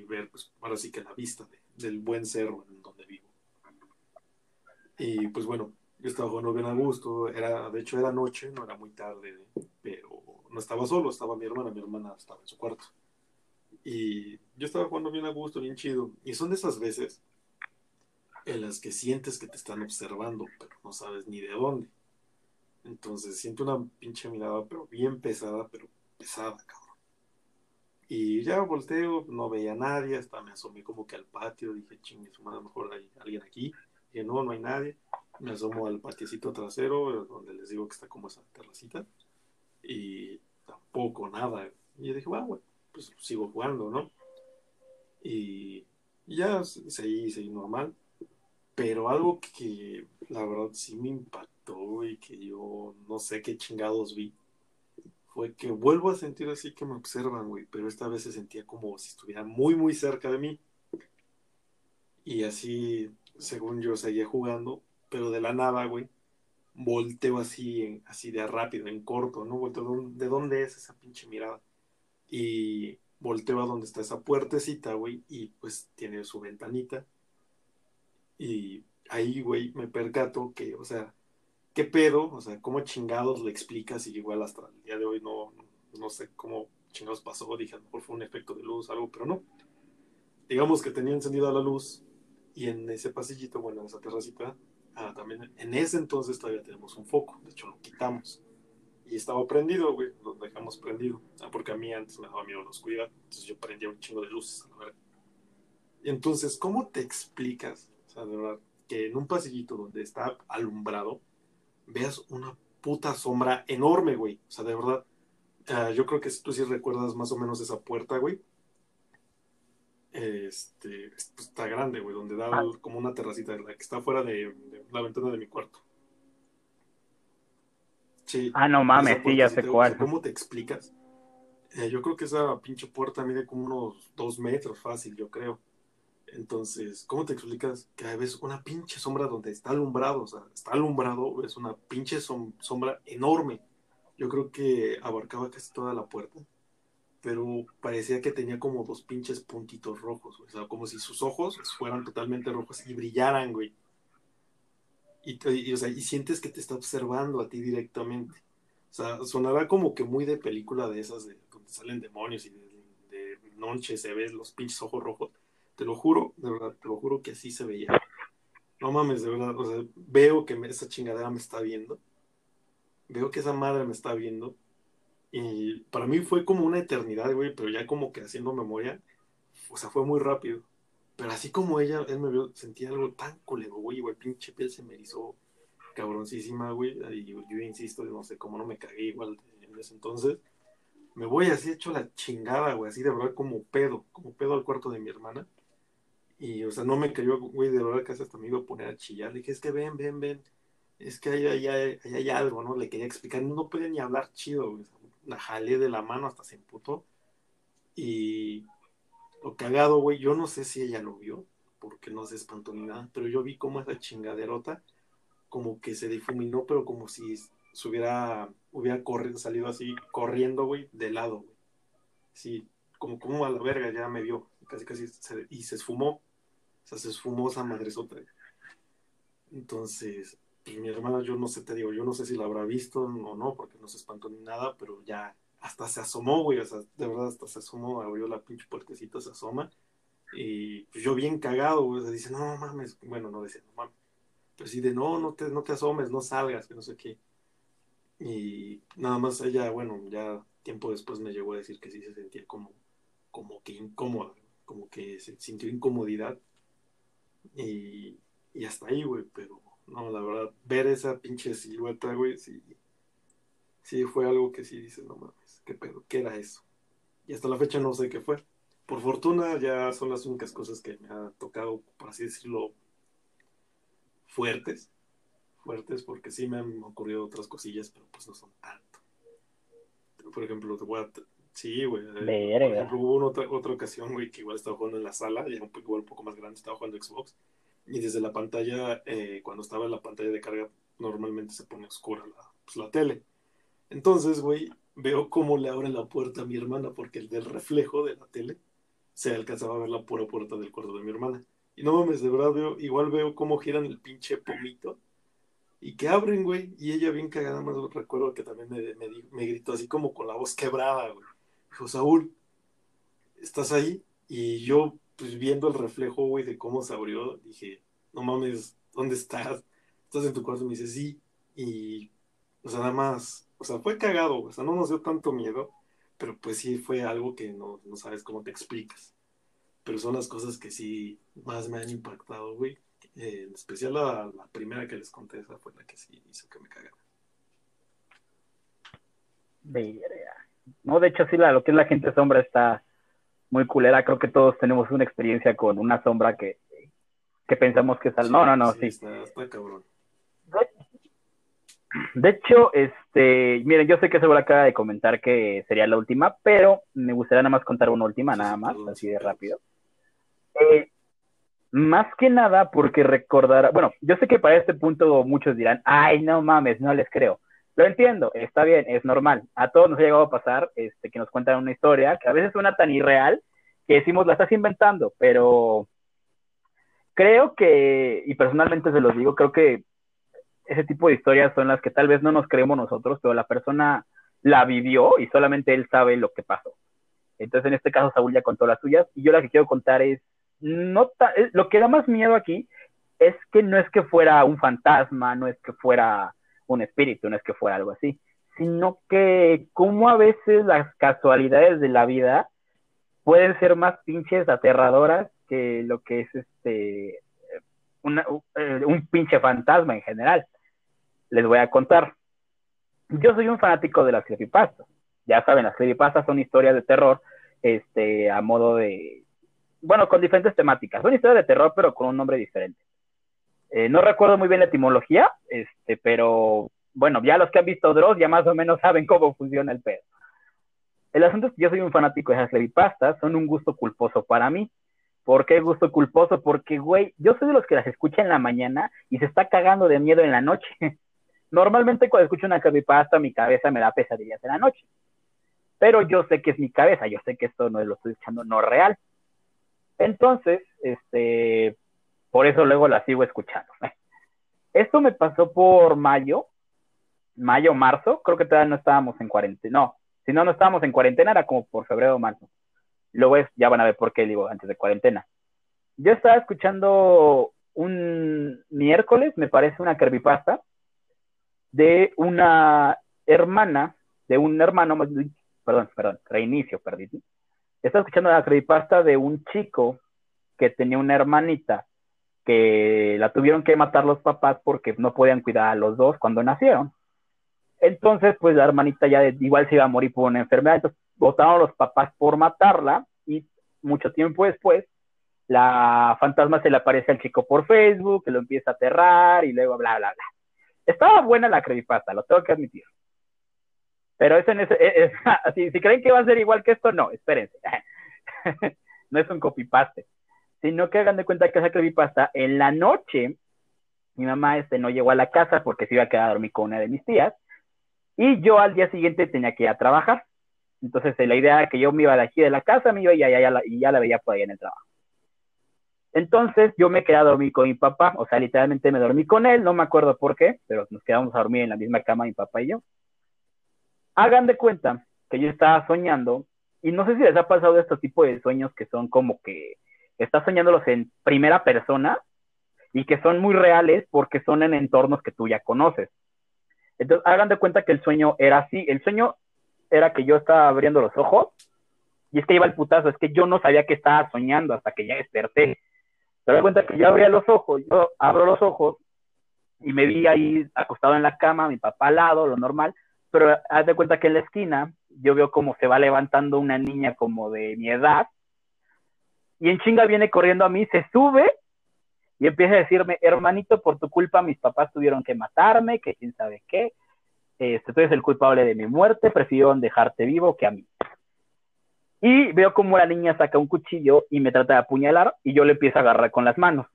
ver, pues ahora sí que la vista del buen cerro en donde vivo. Y pues bueno, yo estaba jugando bien a gusto, era, de hecho era noche, no era muy tarde, pero no estaba solo, estaba mi hermana, mi hermana estaba en su cuarto. Y yo estaba jugando bien a gusto, bien chido. Y son de esas veces en las que sientes que te están observando, pero no sabes ni de dónde. Entonces siento una pinche mirada, pero bien pesada, pero pesada, cabrón. Y ya volteo, no veía a nadie, hasta me asomé como que al patio, dije, chingue, a lo mejor hay alguien aquí. Y no, no hay nadie. Me asomo al patiecito trasero, donde les digo que está como esa terracita. Y tampoco nada. Y yo dije, bueno, pues sigo jugando, ¿no? Y, ya seguí, seguí normal. Pero algo que la verdad sí me impactó y que yo no sé qué chingados vi fue que vuelvo a sentir así que me observan, güey, pero esta vez se sentía como si estuviera muy, muy cerca de mí. Y así, según yo, seguía jugando, pero de la nada, güey, volteo así, así de rápido, en corto, ¿no? Volteo, ¿de dónde es esa pinche mirada? Y volteo a donde está esa puertecita, güey, y pues tiene su ventanita. Y ahí, güey, me percato que, o sea, ¿qué pedo? O sea, ¿cómo chingados le explicas? Y igual hasta el día de hoy no, no, sé cómo chingados pasó. Dije, a lo mejor fue un efecto de luz, algo, pero no. Digamos que tenía encendida la luz y en ese pasillito, bueno, en esa terracita, ah, también en ese entonces todavía tenemos un foco. De hecho, lo quitamos. Y estaba prendido, güey, lo dejamos prendido. Ah, porque a mí antes me daba miedo la oscuridad. Entonces yo prendía un chingo de luces, a ver. Y entonces, ¿cómo te explicas, o sea, de verdad, que en un pasillito donde está alumbrado, veas una puta sombra enorme, güey. O sea, de verdad. Uh, yo creo que tú sí recuerdas más o menos esa puerta, güey. Este, pues, está grande, güey, donde da ah. como una terracita, la que está fuera de, la ventana de mi cuarto. Sí. Ah, no mames, sí, ya sé cuál. ¿Cómo te explicas? Eh, yo creo que esa pinche puerta mide como unos dos metros fácil, yo creo. Entonces, ¿cómo te explicas que ves una pinche sombra donde está alumbrado? O sea, está alumbrado, es una pinche sombra enorme. Yo creo que abarcaba casi toda la puerta, pero parecía que tenía como dos pinches puntitos rojos, o sea, como si sus ojos fueran totalmente rojos y brillaran, güey. Y, o sea, y sientes que te está observando a ti directamente. O sea, sonará como que muy de película de esas de donde salen demonios y de, de noche se ven los pinches ojos rojos te lo juro, de verdad, te lo juro que así se veía. No mames, de verdad, o sea, veo que esa chingadera me está viendo. Veo que esa madre me está viendo. Y para mí fue como una eternidad, güey, pero ya como que haciendo memoria, o sea, fue muy rápido. Pero así como ella, él me vio, sentía algo tan colego, güey, güey, pinche piel se me hizo cabroncísima, güey. Y yo, yo, insisto, no sé cómo no me cagué igual en ese entonces. Me voy así hecho la chingada, güey, así de verdad como pedo, como pedo al cuarto de mi hermana. Y, o sea, no me cayó, güey, de verdad que hasta me iba a poner a chillar. Le dije, es que ven, ven, ven. Es que ahí hay, hay, algo, ¿no? Le quería explicar. No podía ni hablar chido, güey. La jalé de la mano hasta se emputó. Y lo cagado, güey, yo no sé si ella lo vio, porque no se espantó ni nada, pero yo vi como esa chingaderota, como que se difuminó, pero como si se hubiera, hubiera salido así, corriendo, güey, de lado, güey. Sí, como, como a la verga ya me vio, casi, casi, y se esfumó. O sea, se esfumó esa madresota. Entonces, pues, mi hermana, yo no sé, te digo, yo no sé si la habrá visto o no, porque no se espantó ni nada, pero ya hasta se asomó, güey, o sea, de verdad hasta se asomó, abrió la pinche puertecita, se asoma. Y pues yo bien cagado, güey, o dice, no mames, bueno, no decía, no mames, pero sí de, no, no te, no te asomes, no salgas, que no sé qué. Y nada más ella, bueno, ya tiempo después me llegó a decir que sí se sentía como, como que incómoda, como que se sintió incomodidad y, y hasta ahí, güey, pero no, la verdad, ver esa pinche silueta, güey, sí, sí fue algo que sí dices, no mames, qué pedo, qué era eso. Y hasta la fecha no sé qué fue, por fortuna ya son las únicas cosas que me ha tocado, por así decirlo, fuertes. Fuertes, porque sí me han ocurrido otras cosillas, pero pues no son tanto. Por ejemplo, te voy a... Sí, güey. Por ejemplo, hubo una otra, otra ocasión, güey, que igual estaba jugando en la sala, ya un poco, igual un poco más grande, estaba jugando Xbox. Y desde la pantalla, eh, cuando estaba en la pantalla de carga, normalmente se pone oscura la, pues, la tele. Entonces, güey, veo cómo le abre la puerta a mi hermana, porque el del reflejo de la tele se alcanzaba a ver la pura puerta del cuarto de mi hermana. Y no mames, de verdad veo, igual veo cómo giran el pinche pomito. Y que abren, güey. Y ella bien cagada, más recuerdo que también me, me, gritó así como con la voz quebrada, güey. Dijo, Saúl, ¿estás ahí? Y yo, pues viendo el reflejo, güey, de cómo se abrió, dije, no mames, ¿dónde estás? ¿Estás en tu cuarto? Y me dice, sí. Y, o sea, nada más, o sea, fue cagado, o sea, no nos dio tanto miedo pero pues sí fue algo que no, no sabes cómo te explicas. Pero son las cosas que sí más me han impactado, güey. En especial la, primera que les conté, esa fue la que sí hizo que me cagara. No, de hecho, sí, la, lo que es la gente sombra está muy culera. Creo que todos tenemos una experiencia con una sombra que, que pensamos que está. no, no, no, sí. Está, está cabrón. De hecho, este, miren, yo sé que se acaba de comentar que sería la última, pero me gustaría nada más contar una última, nada más, así de rápido. Eh, más que nada porque recordar, bueno, yo sé que para este punto muchos dirán, ay, no mames, no les creo. Lo entiendo, está bien, es normal. A todos nos ha llegado a pasar este, que nos cuentan una historia que a veces suena tan irreal que decimos, la estás inventando, pero creo que, y personalmente se los digo, creo que ese tipo de historias son las que tal vez no nos creemos nosotros, pero la persona la vivió y solamente él sabe lo que pasó. Entonces, en este caso, Saúl ya contó las suyas y yo la que quiero contar es, no lo que da más miedo aquí es que no es que fuera un fantasma, no es que fuera un espíritu, no es que fuera algo así, sino que como a veces las casualidades de la vida pueden ser más pinches aterradoras que lo que es este eh, un pinche fantasma en general les voy a contar. Yo soy un fanático de las creepypastas. Ya saben, las creepypastas son historias de terror, este, a modo de, bueno, con diferentes temáticas. Son historias de terror, pero con un nombre diferente. Eh, no recuerdo muy bien la etimología, este, pero bueno, ya los que han visto Dross ya más o menos saben cómo funciona el pedo. El asunto es que yo soy un fanático de las creepypastas, son un gusto culposo para mí. ¿Por qué gusto culposo? Porque, güey, yo soy de los que las escucha en la mañana y se está cagando de miedo en la noche. Normalmente cuando escucho una creepypasta, mi cabeza me da pesadillas en la noche. Pero yo sé que es mi cabeza, yo sé que esto no lo estoy escuchando, no real. Entonces, este, por eso luego la sigo escuchando. Esto me pasó por mayo, mayo, marzo, creo que todavía no estábamos en cuarentena, no, si no, no estábamos en cuarentena, era como por febrero o marzo. Luego ya van a ver por qué digo antes de cuarentena. Yo estaba escuchando un miércoles, me parece, una creepypasta de una hermana, de un hermano, perdón, perdón, reinicio, perdí. Estaba escuchando la creepypasta de un chico que tenía una hermanita que la tuvieron que matar los papás porque no podían cuidar a los dos cuando nacieron. Entonces, pues la hermanita ya igual se iba a morir por una enfermedad, entonces votaron los papás por matarla y mucho tiempo después la fantasma se le aparece al chico por Facebook, que lo empieza a aterrar y luego bla, bla, bla. Estaba buena la creepypasta, lo tengo que admitir. Pero ese, es, si, si, creen que va a ser igual que esto, no, espérense. no es un copypaste. Sino que hagan de cuenta que esa creepypasta, en la noche, mi mamá este, no llegó a la casa porque se iba a quedar a dormir con una de mis tías. Y yo al día siguiente tenía que ir a trabajar. Entonces la idea era que yo me iba de aquí de la casa, me iba y ya, ya, y ya la veía por ahí en el trabajo. Entonces yo me quedé a dormir con mi papá, o sea, literalmente me dormí con él, no me acuerdo por qué, pero nos quedamos a dormir en la misma cama mi papá y yo. Hagan de cuenta que yo estaba soñando, y no sé si les ha pasado este tipo de sueños que son como que estás soñándolos en primera persona y que son muy reales porque son en entornos que tú ya conoces. Entonces, hagan de cuenta que el sueño era así. El sueño era que yo estaba abriendo los ojos y es que iba el putazo, es que yo no sabía que estaba soñando hasta que ya desperté. Te das cuenta que yo abría los ojos, yo abro los ojos y me vi ahí acostado en la cama, mi papá al lado, lo normal, pero haz de cuenta que en la esquina yo veo como se va levantando una niña como de mi edad y en chinga viene corriendo a mí, se sube y empieza a decirme, hermanito, por tu culpa mis papás tuvieron que matarme, que quién sabe qué, este, tú eres el culpable de mi muerte, prefiero dejarte vivo que a mí. Y veo como la niña saca un cuchillo y me trata de apuñalar y yo le empiezo a agarrar con las manos.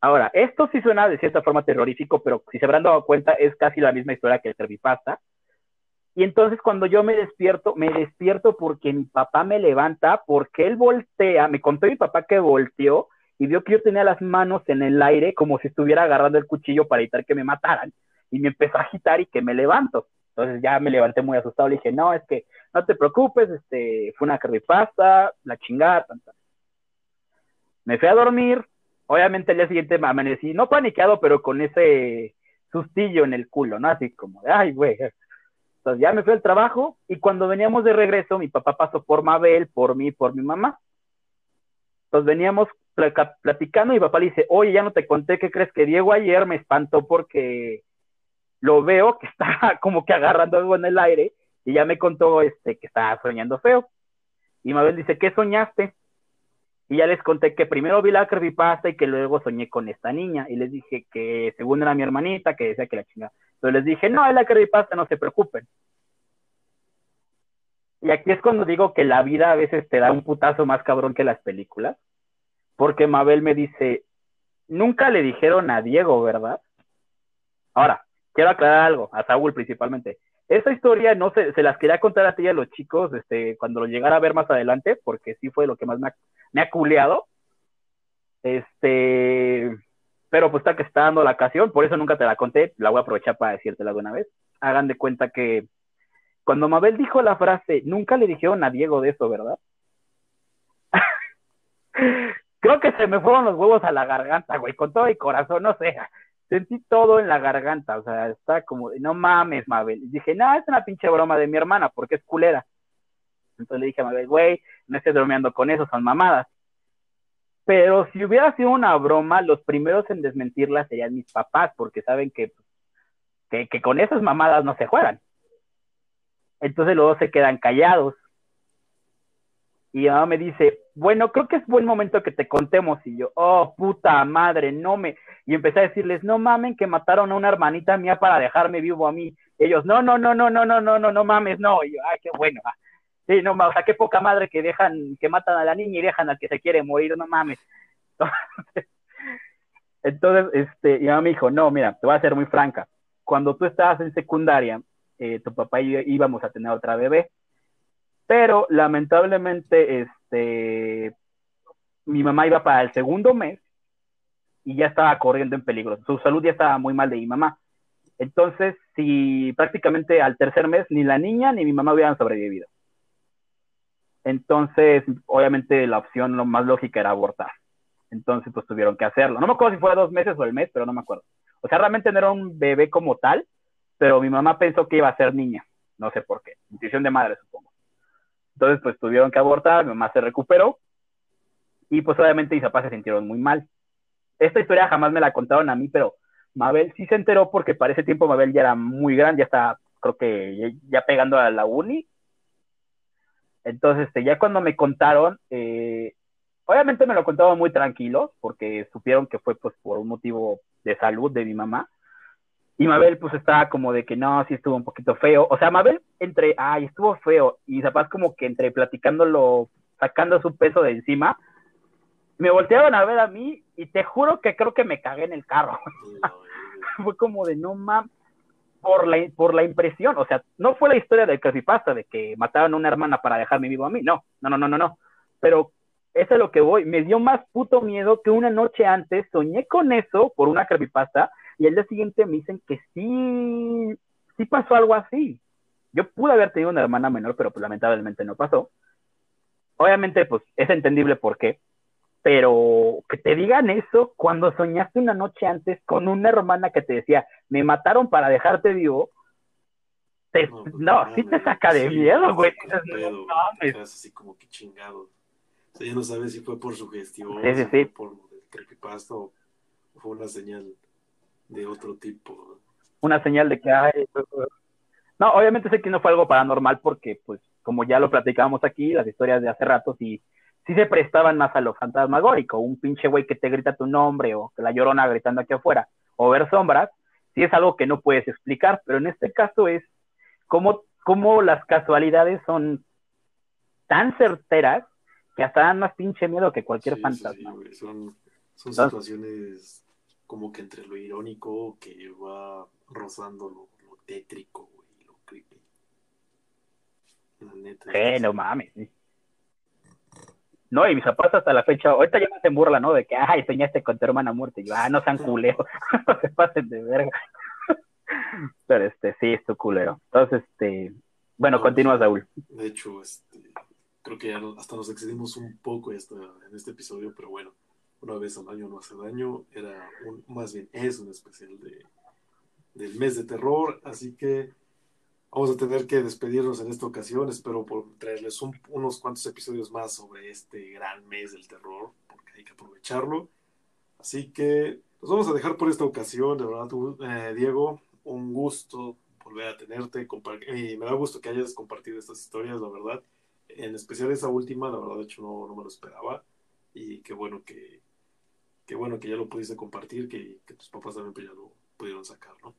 Ahora, esto sí suena de cierta forma terrorífico, pero si se habrán dado cuenta, es casi la misma historia que el creepypasta. Y entonces cuando yo me despierto, me despierto porque mi papá me levanta, porque él voltea, me contó mi papá que volteó y vio que yo tenía las manos en el aire como si estuviera agarrando el cuchillo para evitar que me mataran. Y me empezó a agitar y que me levanto. Entonces ya me levanté muy asustado, le dije, no, es que no te preocupes, este, fue una creepypasta, la chingada, Me fui a dormir, obviamente el día siguiente me amanecí, no paniqueado, pero con ese sustillo en el culo, ¿no? Así como ay, güey. Ya me fui al trabajo y cuando veníamos de regreso, mi papá pasó por Mabel, por mí, por mi mamá. Entonces veníamos platicando y papá le dice, oye, ya no te conté, ¿qué crees que Diego ayer me espantó porque lo veo que está como que agarrando algo en el aire y ya me contó este que estaba soñando feo. Y Mabel dice, ¿qué soñaste? Y ya les conté que primero vi la creepypasta y que luego soñé con esta niña. Y les dije que según era mi hermanita, que decía que la chingada. Entonces les dije, no, es la creepypasta, no se preocupen. Y aquí es cuando digo que la vida a veces te da un putazo más cabrón que las películas. Porque Mabel me dice, nunca le dijeron a Diego, ¿verdad? Ahora, quiero aclarar algo, a Saúl principalmente. Esa historia no se, se las quería contar a ti y a los chicos este, cuando lo llegara a ver más adelante, porque sí fue lo que más me ha, me ha culeado. Este, pero pues está que está dando la ocasión, por eso nunca te la conté, la voy a aprovechar para decírtela de una vez. Hagan de cuenta que cuando Mabel dijo la frase, nunca le dijeron a Diego de eso, ¿verdad? Creo que se me fueron los huevos a la garganta, güey, con todo el corazón, no sé sentí todo en la garganta, o sea, está como, no mames, Mabel. Y dije, no, es una pinche broma de mi hermana, porque es culera. Entonces le dije a Mabel, güey, no estés bromeando con eso, son mamadas. Pero si hubiera sido una broma, los primeros en desmentirla serían mis papás, porque saben que, que, con esas mamadas no se juegan. Entonces luego se quedan callados. Y mi mamá me dice, bueno, creo que es buen momento que te contemos. Y yo, oh, puta madre, no me. Y empecé a decirles, no mamen que mataron a una hermanita mía para dejarme vivo a mí. ellos, no, no, no, no, no, no, no, no, no mames, no. Y yo, ay, qué bueno. Ah". Sí, no, o sea, qué poca madre que dejan, que matan a la niña y dejan al que se quiere morir, no mames. Entonces, este, y mamá me dijo, no, mira, te voy a ser muy franca. Cuando tú estabas en secundaria, eh, tu papá y yo íbamos a tener otra bebé pero lamentablemente, este, mi mamá iba para el segundo mes y ya estaba corriendo en peligro. Su salud ya estaba muy mal de mi mamá. Entonces, si prácticamente al tercer mes ni la niña ni mi mamá hubieran sobrevivido. Entonces, obviamente la opción lo más lógica era abortar. Entonces, pues tuvieron que hacerlo. No me acuerdo si fue dos meses o el mes, pero no me acuerdo. O sea, realmente no era un bebé como tal, pero mi mamá pensó que iba a ser niña. No sé por qué. Intuición de madre, supongo. Entonces, pues tuvieron que abortar, mi mamá se recuperó y pues obviamente mis papás se sintieron muy mal. Esta historia jamás me la contaron a mí, pero Mabel sí se enteró porque para ese tiempo Mabel ya era muy grande, ya estaba, creo que ya pegando a la uni. Entonces, este, ya cuando me contaron, eh, obviamente me lo contaron muy tranquilos porque supieron que fue pues por un motivo de salud de mi mamá. Y Mabel, pues estaba como de que no, sí estuvo un poquito feo. O sea, Mabel, entre, ay, estuvo feo. Y Zapaz, como que entre platicándolo, sacando su peso de encima, me voltearon a ver a mí y te juro que creo que me cagué en el carro. fue como de no mames. Por la, por la impresión, o sea, no fue la historia del creepypasta de que mataron a una hermana para dejarme vivo a mí, no, no, no, no, no, no. Pero eso es lo que voy, me dio más puto miedo que una noche antes soñé con eso por una creepypasta y el día siguiente me dicen que sí, sí pasó algo así. Yo pude haber tenido una hermana menor, pero pues lamentablemente no pasó. Obviamente, pues es entendible por qué, pero que te digan eso cuando soñaste una noche antes con una hermana que te decía, me mataron para dejarte vivo, no, pues, sí te saca de miedo, güey. No, Es así como que chingado. O sea, ya no sabes si fue por su gestión, sí, por creepypasta o fue una señal de otro tipo. Una señal de que hay... No, obviamente sé que no fue algo paranormal porque, pues, como ya lo platicábamos aquí, las historias de hace rato sí, sí se prestaban más a lo fantasmagórico, un pinche güey que te grita tu nombre o que la llorona gritando aquí afuera, o ver sombras, sí es algo que no puedes explicar, pero en este caso es como, como las casualidades son tan certeras que hasta dan más pinche miedo que cualquier fantasma. son, son situaciones como que entre lo irónico que va rozando lo, tétrico, güey, lo creepy. La neta. Eh, no mames. No, y mis zapatos hasta la fecha, ahorita ya me hacen burla, ¿no? De que, ay, soñaste con tu hermana muerta. Y yo, ah, no sean culeros, no se pasen de verga. Pero este, sí, es tu culero. Entonces, este, bueno, continúa, Saúl. De hecho, este, creo que ya hasta nos excedimos un poco en este episodio, pero bueno, una vez al año no hace daño, era un, más bien es un especial de, del mes de terror, así que Vamos a tener que despedirnos en esta ocasión. Espero por traerles unos cuantos episodios más sobre este gran mes del terror, porque hay que aprovecharlo. Así que nos vamos a dejar por esta ocasión. De verdad, eh, Diego, un gusto volver a tenerte. Y me da gusto que hayas compartido estas historias, la verdad. En especial esa última, la verdad, de hecho, no, no me lo esperaba. Y qué bueno que, qué bueno que ya lo pudiste compartir, que, que tus papás también pues, ya lo pudieron sacar, ¿no?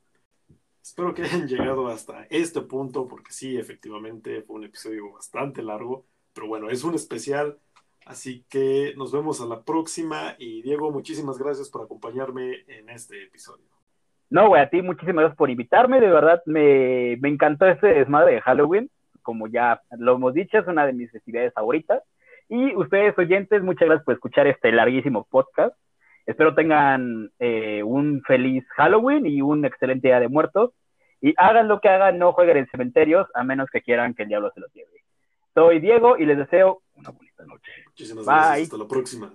Espero que hayan llegado hasta este punto, porque sí, efectivamente fue un episodio bastante largo, pero bueno, es un especial, así que nos vemos a la próxima y Diego, muchísimas gracias por acompañarme en este episodio. No, güey, a ti muchísimas gracias por invitarme, de verdad me, me encantó este desmadre de Halloween, como ya lo hemos dicho, es una de mis festividades favoritas. Y ustedes oyentes, muchas gracias por escuchar este larguísimo podcast. Espero tengan eh, un feliz Halloween y un excelente Día de Muertos. Y hagan lo que hagan, no jueguen en cementerios, a menos que quieran que el diablo se los lleve. Soy Diego y les deseo una bonita noche. Muchísimas gracias. Hasta la próxima.